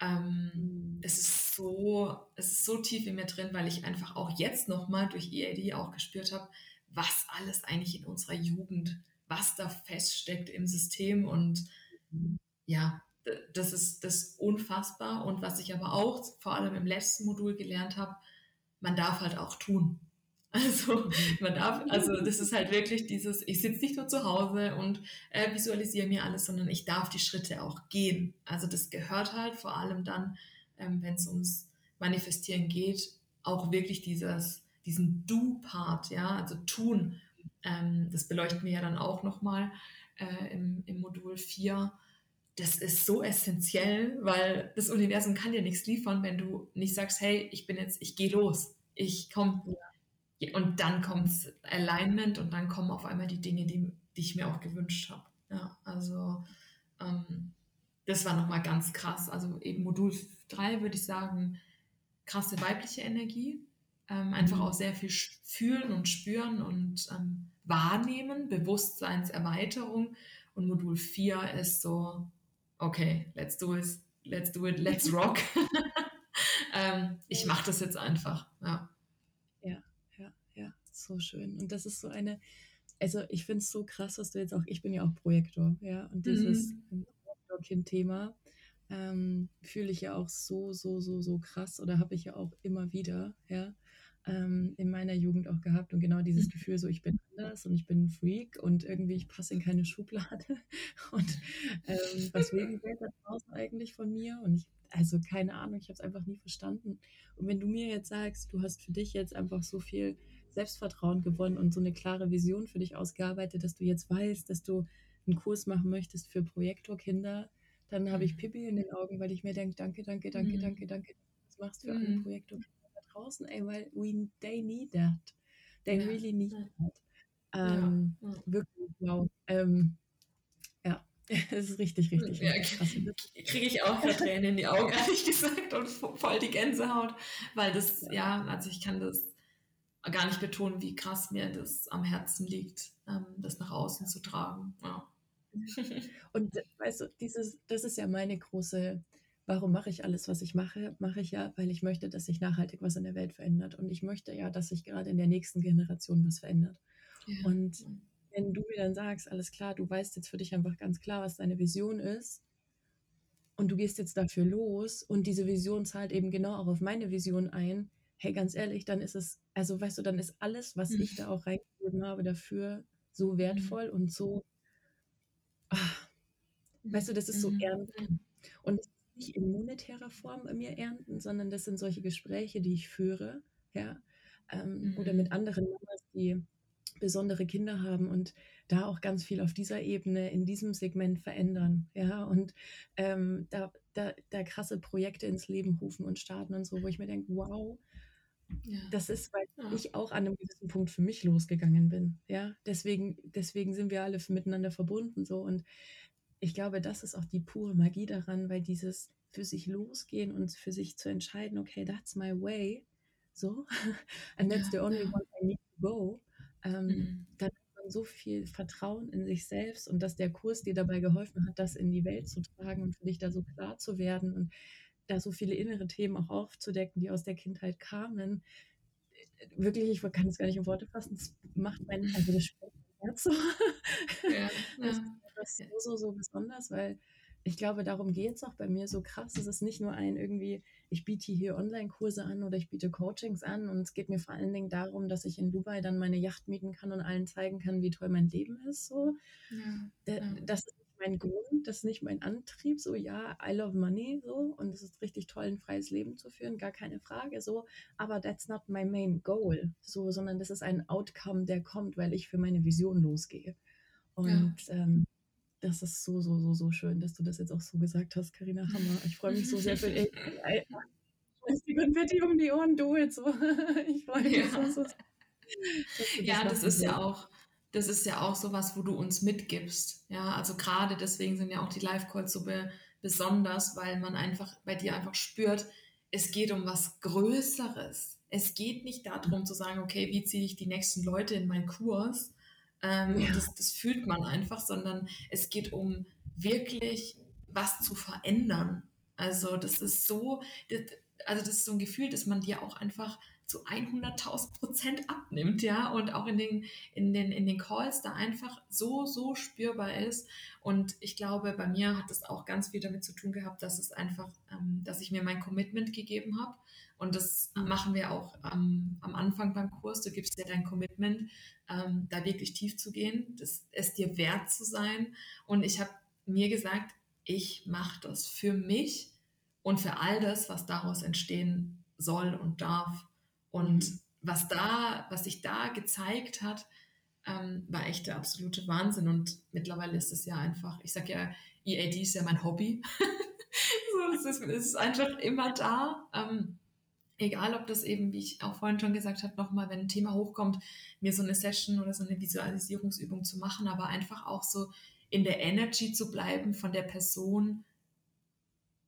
Ähm, mhm. es ist so, es ist so tief in mir drin, weil ich einfach auch jetzt nochmal durch EAD auch gespürt habe, was alles eigentlich in unserer Jugend, was da feststeckt im System und mhm. ja, das ist das ist unfassbar und was ich aber auch vor allem im letzten Modul gelernt habe, man darf halt auch tun. Also man darf, also das ist halt wirklich dieses, ich sitze nicht nur zu Hause und äh, visualisiere mir alles, sondern ich darf die Schritte auch gehen. Also das gehört halt vor allem dann, ähm, wenn es ums Manifestieren geht, auch wirklich dieses, diesen Do-Part, ja, also tun. Ähm, das beleuchten wir ja dann auch nochmal äh, im, im Modul 4 das ist so essentiell, weil das Universum kann dir nichts liefern, wenn du nicht sagst, hey, ich bin jetzt, ich gehe los, ich komme. Und dann kommt Alignment und dann kommen auf einmal die Dinge, die, die ich mir auch gewünscht habe. Ja, also ähm, das war nochmal ganz krass. Also eben Modul 3 würde ich sagen, krasse weibliche Energie. Ähm, einfach mhm. auch sehr viel fühlen und spüren und ähm, wahrnehmen, Bewusstseinserweiterung. Und Modul 4 ist so, okay, let's do it, let's do it, let's rock. ähm, ich mache das jetzt einfach. Ja so schön. Und das ist so eine, also ich finde es so krass, was du jetzt auch, ich bin ja auch Projektor, ja, und dieses mhm. Projektor-Kind-Thema ähm, fühle ich ja auch so, so, so, so krass oder habe ich ja auch immer wieder, ja, ähm, in meiner Jugend auch gehabt und genau dieses mhm. Gefühl, so ich bin anders und ich bin ein Freak und irgendwie ich passe in keine Schublade und ähm, was will die Welt da draußen eigentlich von mir und ich, also keine Ahnung, ich habe es einfach nie verstanden und wenn du mir jetzt sagst, du hast für dich jetzt einfach so viel Selbstvertrauen gewonnen und so eine klare Vision für dich ausgearbeitet, dass du jetzt weißt, dass du einen Kurs machen möchtest für Projektorkinder, dann habe ich mhm. Pippi in den Augen, weil ich mir denke, danke, danke, danke, mhm. danke, danke, was machst du für alle mhm. Projektorkinder da draußen, ey, weil we, they need that. They ja. really need that. Ähm, ja. Wirklich, wow. Ähm, ja, es ist richtig, richtig, ja. Kriege ich auch gerade Tränen in die Augen, ehrlich gesagt, und voll die Gänsehaut, weil das, ja, also ich kann das gar nicht betonen, wie krass mir das am Herzen liegt, ähm, das nach außen zu tragen. Ja. Und weißt du, dieses, das ist ja meine große, warum mache ich alles, was ich mache? Mache ich ja, weil ich möchte, dass sich nachhaltig was in der Welt verändert. Und ich möchte ja, dass sich gerade in der nächsten Generation was verändert. Ja. Und wenn du mir dann sagst, alles klar, du weißt jetzt für dich einfach ganz klar, was deine Vision ist, und du gehst jetzt dafür los und diese Vision zahlt eben genau auch auf meine Vision ein, hey, ganz ehrlich, dann ist es, also weißt du, dann ist alles, was mhm. ich da auch reingegeben habe, dafür so mhm. wertvoll mhm. und so, ach, weißt du, das ist so mhm. ernten. Und nicht in monetärer Form mir ernten, sondern das sind solche Gespräche, die ich führe, ja, ähm, oder mit mhm. anderen Mamas, die besondere Kinder haben und da auch ganz viel auf dieser Ebene, in diesem Segment verändern, ja, und ähm, da, da, da krasse Projekte ins Leben rufen und starten und so, wo ich mir denke, wow, ja. Das ist, weil ja. ich auch an einem gewissen Punkt für mich losgegangen bin. Ja, deswegen, deswegen sind wir alle miteinander verbunden so. Und ich glaube, das ist auch die pure Magie daran, weil dieses für sich losgehen und für sich zu entscheiden, okay, that's my way, so, and that's the only one I need to go, ähm, mhm. dann hat man so viel Vertrauen in sich selbst und dass der Kurs dir dabei geholfen hat, das in die Welt zu tragen und für dich da so klar zu werden und da so viele innere Themen auch aufzudecken, die aus der Kindheit kamen. Wirklich, ich kann es gar nicht in Worte fassen, das macht mein, also das mein Herz so. Ja. Das ist so, so, so besonders, weil ich glaube, darum geht es auch bei mir so krass. Es ist nicht nur ein irgendwie, ich biete hier Online-Kurse an oder ich biete Coachings an und es geht mir vor allen Dingen darum, dass ich in Dubai dann meine Yacht mieten kann und allen zeigen kann, wie toll mein Leben ist. So. Ja, ja. Das ist mein Grund, das ist nicht mein Antrieb. So, ja, I love money so und es ist richtig toll, ein freies Leben zu führen, gar keine Frage. So, aber that's not my main goal. So, sondern das ist ein Outcome, der kommt, weil ich für meine Vision losgehe. Und ja. ähm, das ist so, so, so, so schön, dass du das jetzt auch so gesagt hast, Karina Hammer. Ich freue mich so sehr für dich. Die Konfetti um die Ohren, du jetzt so. Ich freue mich ja. so, so. Ja, das ist ja auch, das ist ja auch so was, wo du uns mitgibst. Ja, also gerade deswegen sind ja auch die Live-Calls so be besonders, weil man einfach bei dir einfach spürt, es geht um was Größeres. Es geht nicht darum zu sagen, okay, wie ziehe ich die nächsten Leute in meinen Kurs, ähm, ja. das, das fühlt man einfach, sondern es geht um wirklich was zu verändern. Also das ist so, das, also das ist so ein Gefühl, dass man dir auch einfach zu 100.000 Prozent abnimmt, ja, und auch in den, in, den, in den Calls da einfach so, so spürbar ist. Und ich glaube, bei mir hat das auch ganz viel damit zu tun gehabt, dass es einfach, ähm, dass ich mir mein Commitment gegeben habe. Und das machen wir auch am, am Anfang beim Kurs. Du gibst dir dein Commitment, ähm, da wirklich tief zu gehen, das, es dir wert zu sein. Und ich habe mir gesagt, ich mache das für mich und für all das, was daraus entstehen soll und darf. Und mhm. was da, was sich da gezeigt hat, ähm, war echt der absolute Wahnsinn. Und mittlerweile ist es ja einfach, ich sage ja, EAD ist ja mein Hobby. so, es, ist, es ist einfach immer da. Ähm, egal ob das eben, wie ich auch vorhin schon gesagt habe, nochmal, wenn ein Thema hochkommt, mir so eine Session oder so eine Visualisierungsübung zu machen, aber einfach auch so in der Energy zu bleiben von der Person,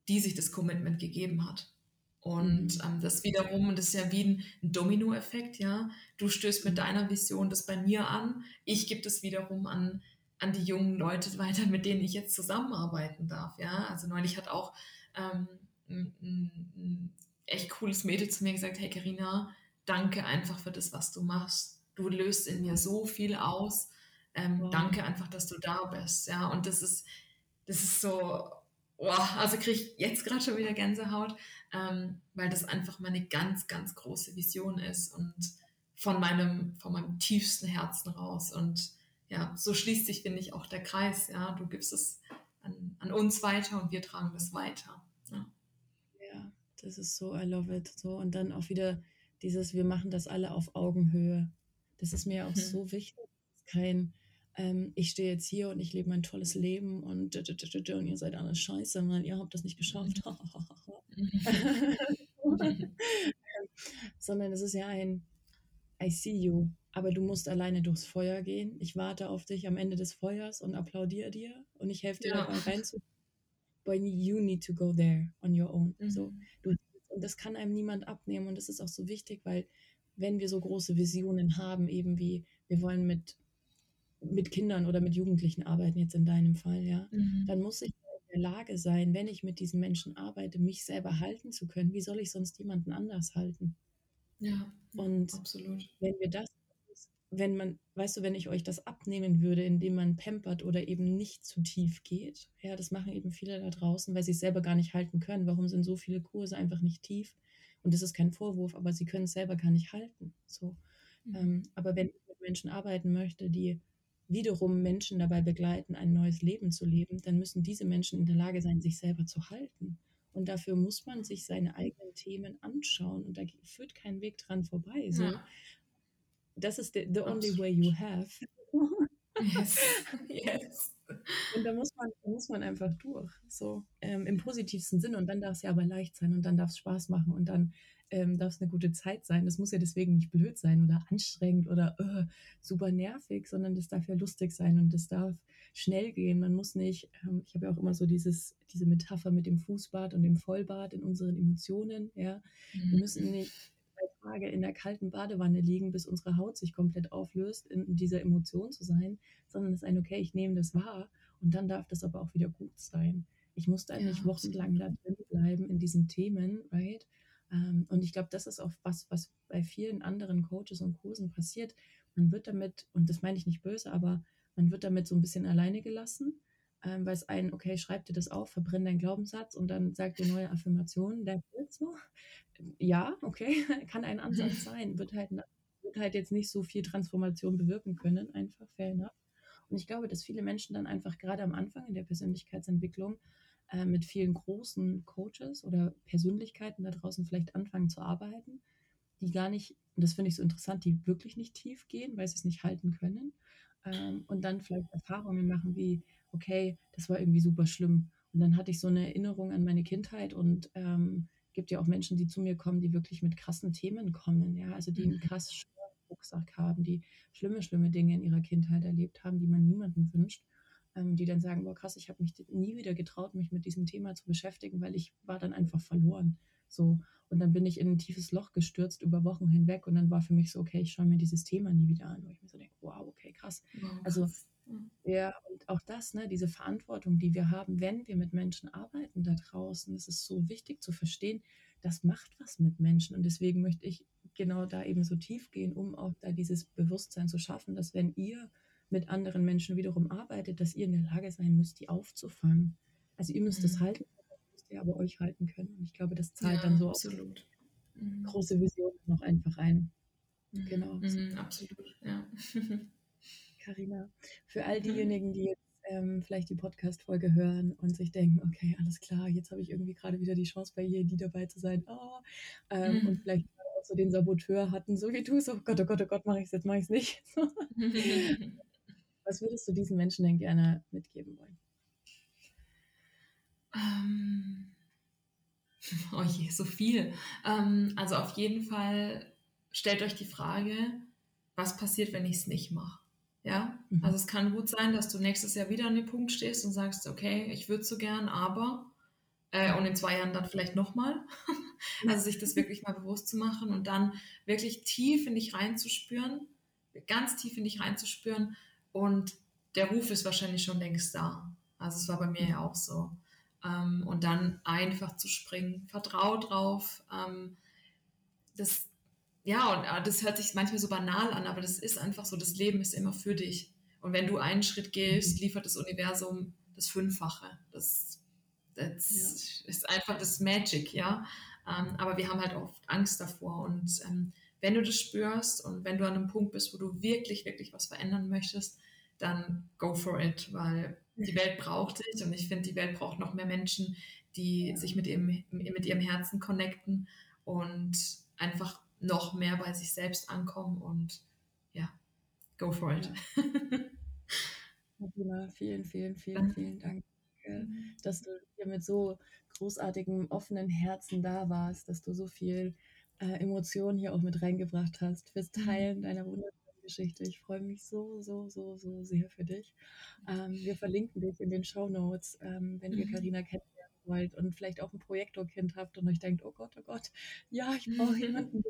die sich das Commitment gegeben hat. Und mhm. ähm, das wiederum, und das ist ja wie ein Domino-Effekt, ja. Du stößt mit deiner Vision das bei mir an, ich gebe das wiederum an, an die jungen Leute weiter, mit denen ich jetzt zusammenarbeiten darf, ja. Also neulich hat auch ähm, ein, ein echt cooles Mädel zu mir gesagt, hey Karina, danke einfach für das, was du machst. Du löst in mir so viel aus. Ähm, wow. Danke einfach, dass du da bist, ja. Und das ist, das ist so, oh, also kriege ich jetzt gerade schon wieder Gänsehaut, ähm, weil das einfach meine ganz, ganz große Vision ist und von meinem, von meinem tiefsten Herzen raus. Und ja, so schließt sich, finde ich, auch der Kreis. Ja, du gibst es an, an uns weiter und wir tragen das weiter. Ja. ja, das ist so, I love it. So, und dann auch wieder dieses, wir machen das alle auf Augenhöhe. Das ist mir auch mhm. so wichtig. Kein, ähm, ich stehe jetzt hier und ich lebe mein tolles Leben und, und ihr seid alles scheiße, weil ihr habt das nicht geschafft. Sondern es ist ja ein I see you, aber du musst alleine durchs Feuer gehen. Ich warte auf dich am Ende des Feuers und applaudiere dir und ich helfe dir ja. dabei reinzukommen. But you need to go there on your own. Mhm. So, du, und das kann einem niemand abnehmen und das ist auch so wichtig, weil wenn wir so große Visionen haben, eben wie wir wollen mit mit Kindern oder mit Jugendlichen arbeiten, jetzt in deinem Fall, ja, mhm. dann muss ich in der Lage sein, wenn ich mit diesen Menschen arbeite, mich selber halten zu können. Wie soll ich sonst jemanden anders halten? Ja, und absolut. Wenn wir das, wenn man, weißt du, wenn ich euch das abnehmen würde, indem man pampert oder eben nicht zu tief geht, ja, das machen eben viele da draußen, weil sie es selber gar nicht halten können. Warum sind so viele Kurse einfach nicht tief? Und das ist kein Vorwurf, aber sie können es selber gar nicht halten. So. Mhm. Ähm, aber wenn ich mit Menschen arbeiten möchte, die wiederum Menschen dabei begleiten, ein neues Leben zu leben, dann müssen diese Menschen in der Lage sein, sich selber zu halten. Und dafür muss man sich seine eigenen Themen anschauen und da führt kein Weg dran vorbei. So. Ja. Das ist the, the only way you have. Yes. yes. Und da muss man, da muss man einfach durch, so ähm, im positivsten Sinne. Und dann darf es ja aber leicht sein und dann darf es Spaß machen und dann ähm, darf es eine gute Zeit sein. Das muss ja deswegen nicht blöd sein oder anstrengend oder uh, super nervig, sondern das darf ja lustig sein und das darf schnell gehen. Man muss nicht, ähm, ich habe ja auch immer so dieses, diese Metapher mit dem Fußbad und dem Vollbad in unseren Emotionen. Ja? Mhm. Wir müssen nicht zwei Tage in der kalten Badewanne liegen, bis unsere Haut sich komplett auflöst, in dieser Emotion zu sein, sondern es ist ein, okay, ich nehme das wahr und dann darf das aber auch wieder gut sein. Ich muss da ja, nicht wochenlang da drin bleiben in diesen Themen, right? Ähm, und ich glaube, das ist auch was, was bei vielen anderen Coaches und Kursen passiert. Man wird damit, und das meine ich nicht böse, aber man wird damit so ein bisschen alleine gelassen, ähm, weil es ein, okay, schreib dir das auf, verbrenn deinen Glaubenssatz und dann sagt dir neue Affirmationen, der wird so. Ja, okay, kann ein Ansatz sein, wird halt, wird halt jetzt nicht so viel Transformation bewirken können, einfach fair enough. Und ich glaube, dass viele Menschen dann einfach gerade am Anfang in der Persönlichkeitsentwicklung äh, mit vielen großen Coaches oder Persönlichkeiten da draußen vielleicht anfangen zu arbeiten, die gar nicht, und das finde ich so interessant, die wirklich nicht tief gehen, weil sie es nicht halten können. Ähm, und dann vielleicht Erfahrungen machen wie, okay, das war irgendwie super schlimm. Und dann hatte ich so eine Erinnerung an meine Kindheit und ähm, gibt ja auch Menschen, die zu mir kommen, die wirklich mit krassen Themen kommen, ja, also die einen mhm. krass Rucksack haben, die schlimme, schlimme Dinge in ihrer Kindheit erlebt haben, die man niemandem wünscht, ähm, die dann sagen, boah krass, ich habe mich nie wieder getraut, mich mit diesem Thema zu beschäftigen, weil ich war dann einfach verloren. So. Und dann bin ich in ein tiefes Loch gestürzt über Wochen hinweg und dann war für mich so, okay, ich schaue mir dieses Thema nie wieder an, wo ich mir so denke, wow, okay, krass. Wow, also krass. Ja, und auch das, ne, diese Verantwortung, die wir haben, wenn wir mit Menschen arbeiten da draußen, das ist so wichtig zu verstehen, das macht was mit Menschen. Und deswegen möchte ich genau da eben so tief gehen, um auch da dieses Bewusstsein zu schaffen, dass wenn ihr mit anderen Menschen wiederum arbeitet, dass ihr in der Lage sein müsst, die aufzufangen. Also ihr müsst mhm. halten, müsst ihr aber euch halten können. Und ich glaube, das zahlt ja, dann so absolut. auf mhm. große Vision noch einfach ein. Mhm. Genau. Mhm, absolut, ja. Carina, für all diejenigen, die jetzt ähm, vielleicht die Podcast-Folge hören und sich denken, okay, alles klar, jetzt habe ich irgendwie gerade wieder die Chance, bei ihr die dabei zu sein. Oh, ähm, mhm. Und vielleicht auch so den Saboteur hatten, so wie du, so, oh Gott, oh Gott, oh Gott, mache ich es jetzt, mache ich es nicht. Was würdest du diesen Menschen denn gerne mitgeben wollen? Ähm, oh je, so viel. Ähm, also auf jeden Fall stellt euch die Frage, was passiert, wenn ich es nicht mache? Ja, mhm. also es kann gut sein, dass du nächstes Jahr wieder an dem Punkt stehst und sagst, okay, ich würde so gern, aber äh, und in zwei Jahren dann vielleicht nochmal. also sich das wirklich mal bewusst zu machen und dann wirklich tief in dich reinzuspüren, ganz tief in dich reinzuspüren und der Ruf ist wahrscheinlich schon längst da. Also es war bei mir ja auch so. Ähm, und dann einfach zu springen, vertrau drauf. Ähm, das, ja, und äh, das hört sich manchmal so banal an, aber das ist einfach so, das Leben ist immer für dich. Und wenn du einen Schritt gehst, liefert das Universum das Fünffache. Das, das ja. ist einfach das Magic, ja. Ähm, aber wir haben halt oft Angst davor. Und ähm, wenn du das spürst und wenn du an einem Punkt bist, wo du wirklich, wirklich was verändern möchtest, dann go for it, weil die Welt braucht dich und ich finde, die Welt braucht noch mehr Menschen, die sich mit ihrem, mit ihrem Herzen connecten und einfach noch mehr bei sich selbst ankommen und ja, go for it. Martina, vielen, vielen, vielen, vielen Dank, mhm. dass du hier mit so großartigem, offenen Herzen da warst, dass du so viel äh, Emotionen hier auch mit reingebracht hast, fürs mhm. Teilen deiner wundervollen Geschichte. Ich freue mich so, so, so, so sehr für dich. Ähm, wir verlinken dich in den Show Notes, ähm, wenn mhm. ihr Karina kennenlernen wollt und vielleicht auch ein Projektorkind habt und euch denkt, oh Gott, oh Gott, ja, ich brauche jemanden,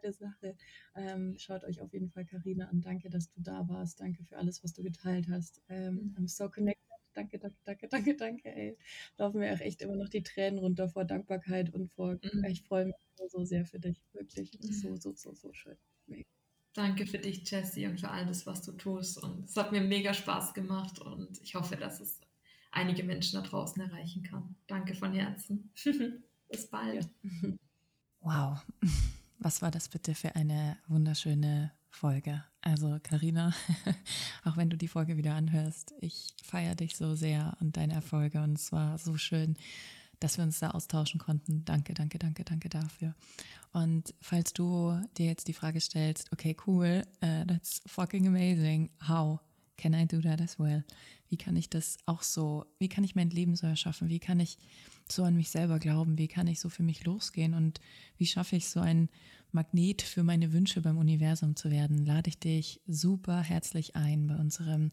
der Sache. Ähm, schaut euch auf jeden Fall Karina an. Danke, dass du da warst. Danke für alles, was du geteilt hast. Ähm, I'm so connected. Danke, danke, danke, danke, danke. Ey. Laufen mir auch echt immer noch die Tränen runter vor Dankbarkeit und vor. Mhm. Ich freue mich so, so sehr für dich. Wirklich. Mhm. So, so, so, so schön. Danke für dich, Jessie, und für all das, was du tust. Und es hat mir mega Spaß gemacht und ich hoffe, dass es einige Menschen da draußen erreichen kann. Danke von Herzen. Bis bald. Ja. Wow. Was war das bitte für eine wunderschöne Folge? Also Karina, auch wenn du die Folge wieder anhörst, ich feiere dich so sehr und deine Erfolge und es war so schön, dass wir uns da austauschen konnten. Danke, danke, danke, danke dafür. Und falls du dir jetzt die Frage stellst, okay, cool, uh, that's fucking amazing, how? can I do that as well? Wie kann ich das auch so, wie kann ich mein Leben so erschaffen? Wie kann ich so an mich selber glauben? Wie kann ich so für mich losgehen? Und wie schaffe ich so ein Magnet für meine Wünsche beim Universum zu werden? Lade ich dich super herzlich ein bei unserem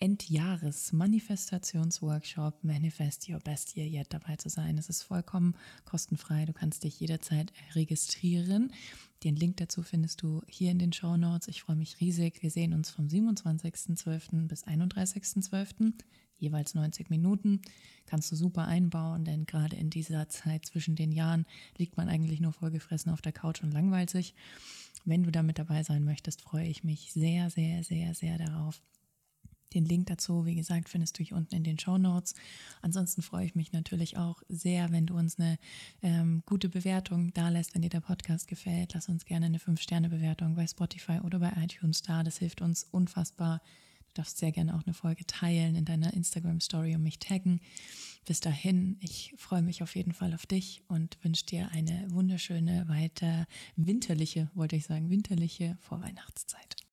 Endjahres-Manifestationsworkshop Manifest Your Best Year Yet dabei zu sein. Es ist vollkommen kostenfrei. Du kannst dich jederzeit registrieren. Den Link dazu findest du hier in den Show Notes. Ich freue mich riesig. Wir sehen uns vom 27.12. bis 31.12. Jeweils 90 Minuten. Kannst du super einbauen, denn gerade in dieser Zeit zwischen den Jahren liegt man eigentlich nur vollgefressen auf der Couch und langweilt sich. Wenn du damit dabei sein möchtest, freue ich mich sehr, sehr, sehr, sehr darauf. Den Link dazu, wie gesagt, findest du hier unten in den Show Notes. Ansonsten freue ich mich natürlich auch sehr, wenn du uns eine ähm, gute Bewertung da lässt, wenn dir der Podcast gefällt. Lass uns gerne eine 5-Sterne-Bewertung bei Spotify oder bei iTunes da. Das hilft uns unfassbar. Darfst sehr gerne auch eine Folge teilen in deiner Instagram-Story und mich taggen. Bis dahin, ich freue mich auf jeden Fall auf dich und wünsche dir eine wunderschöne, weiter winterliche, wollte ich sagen, winterliche Vorweihnachtszeit.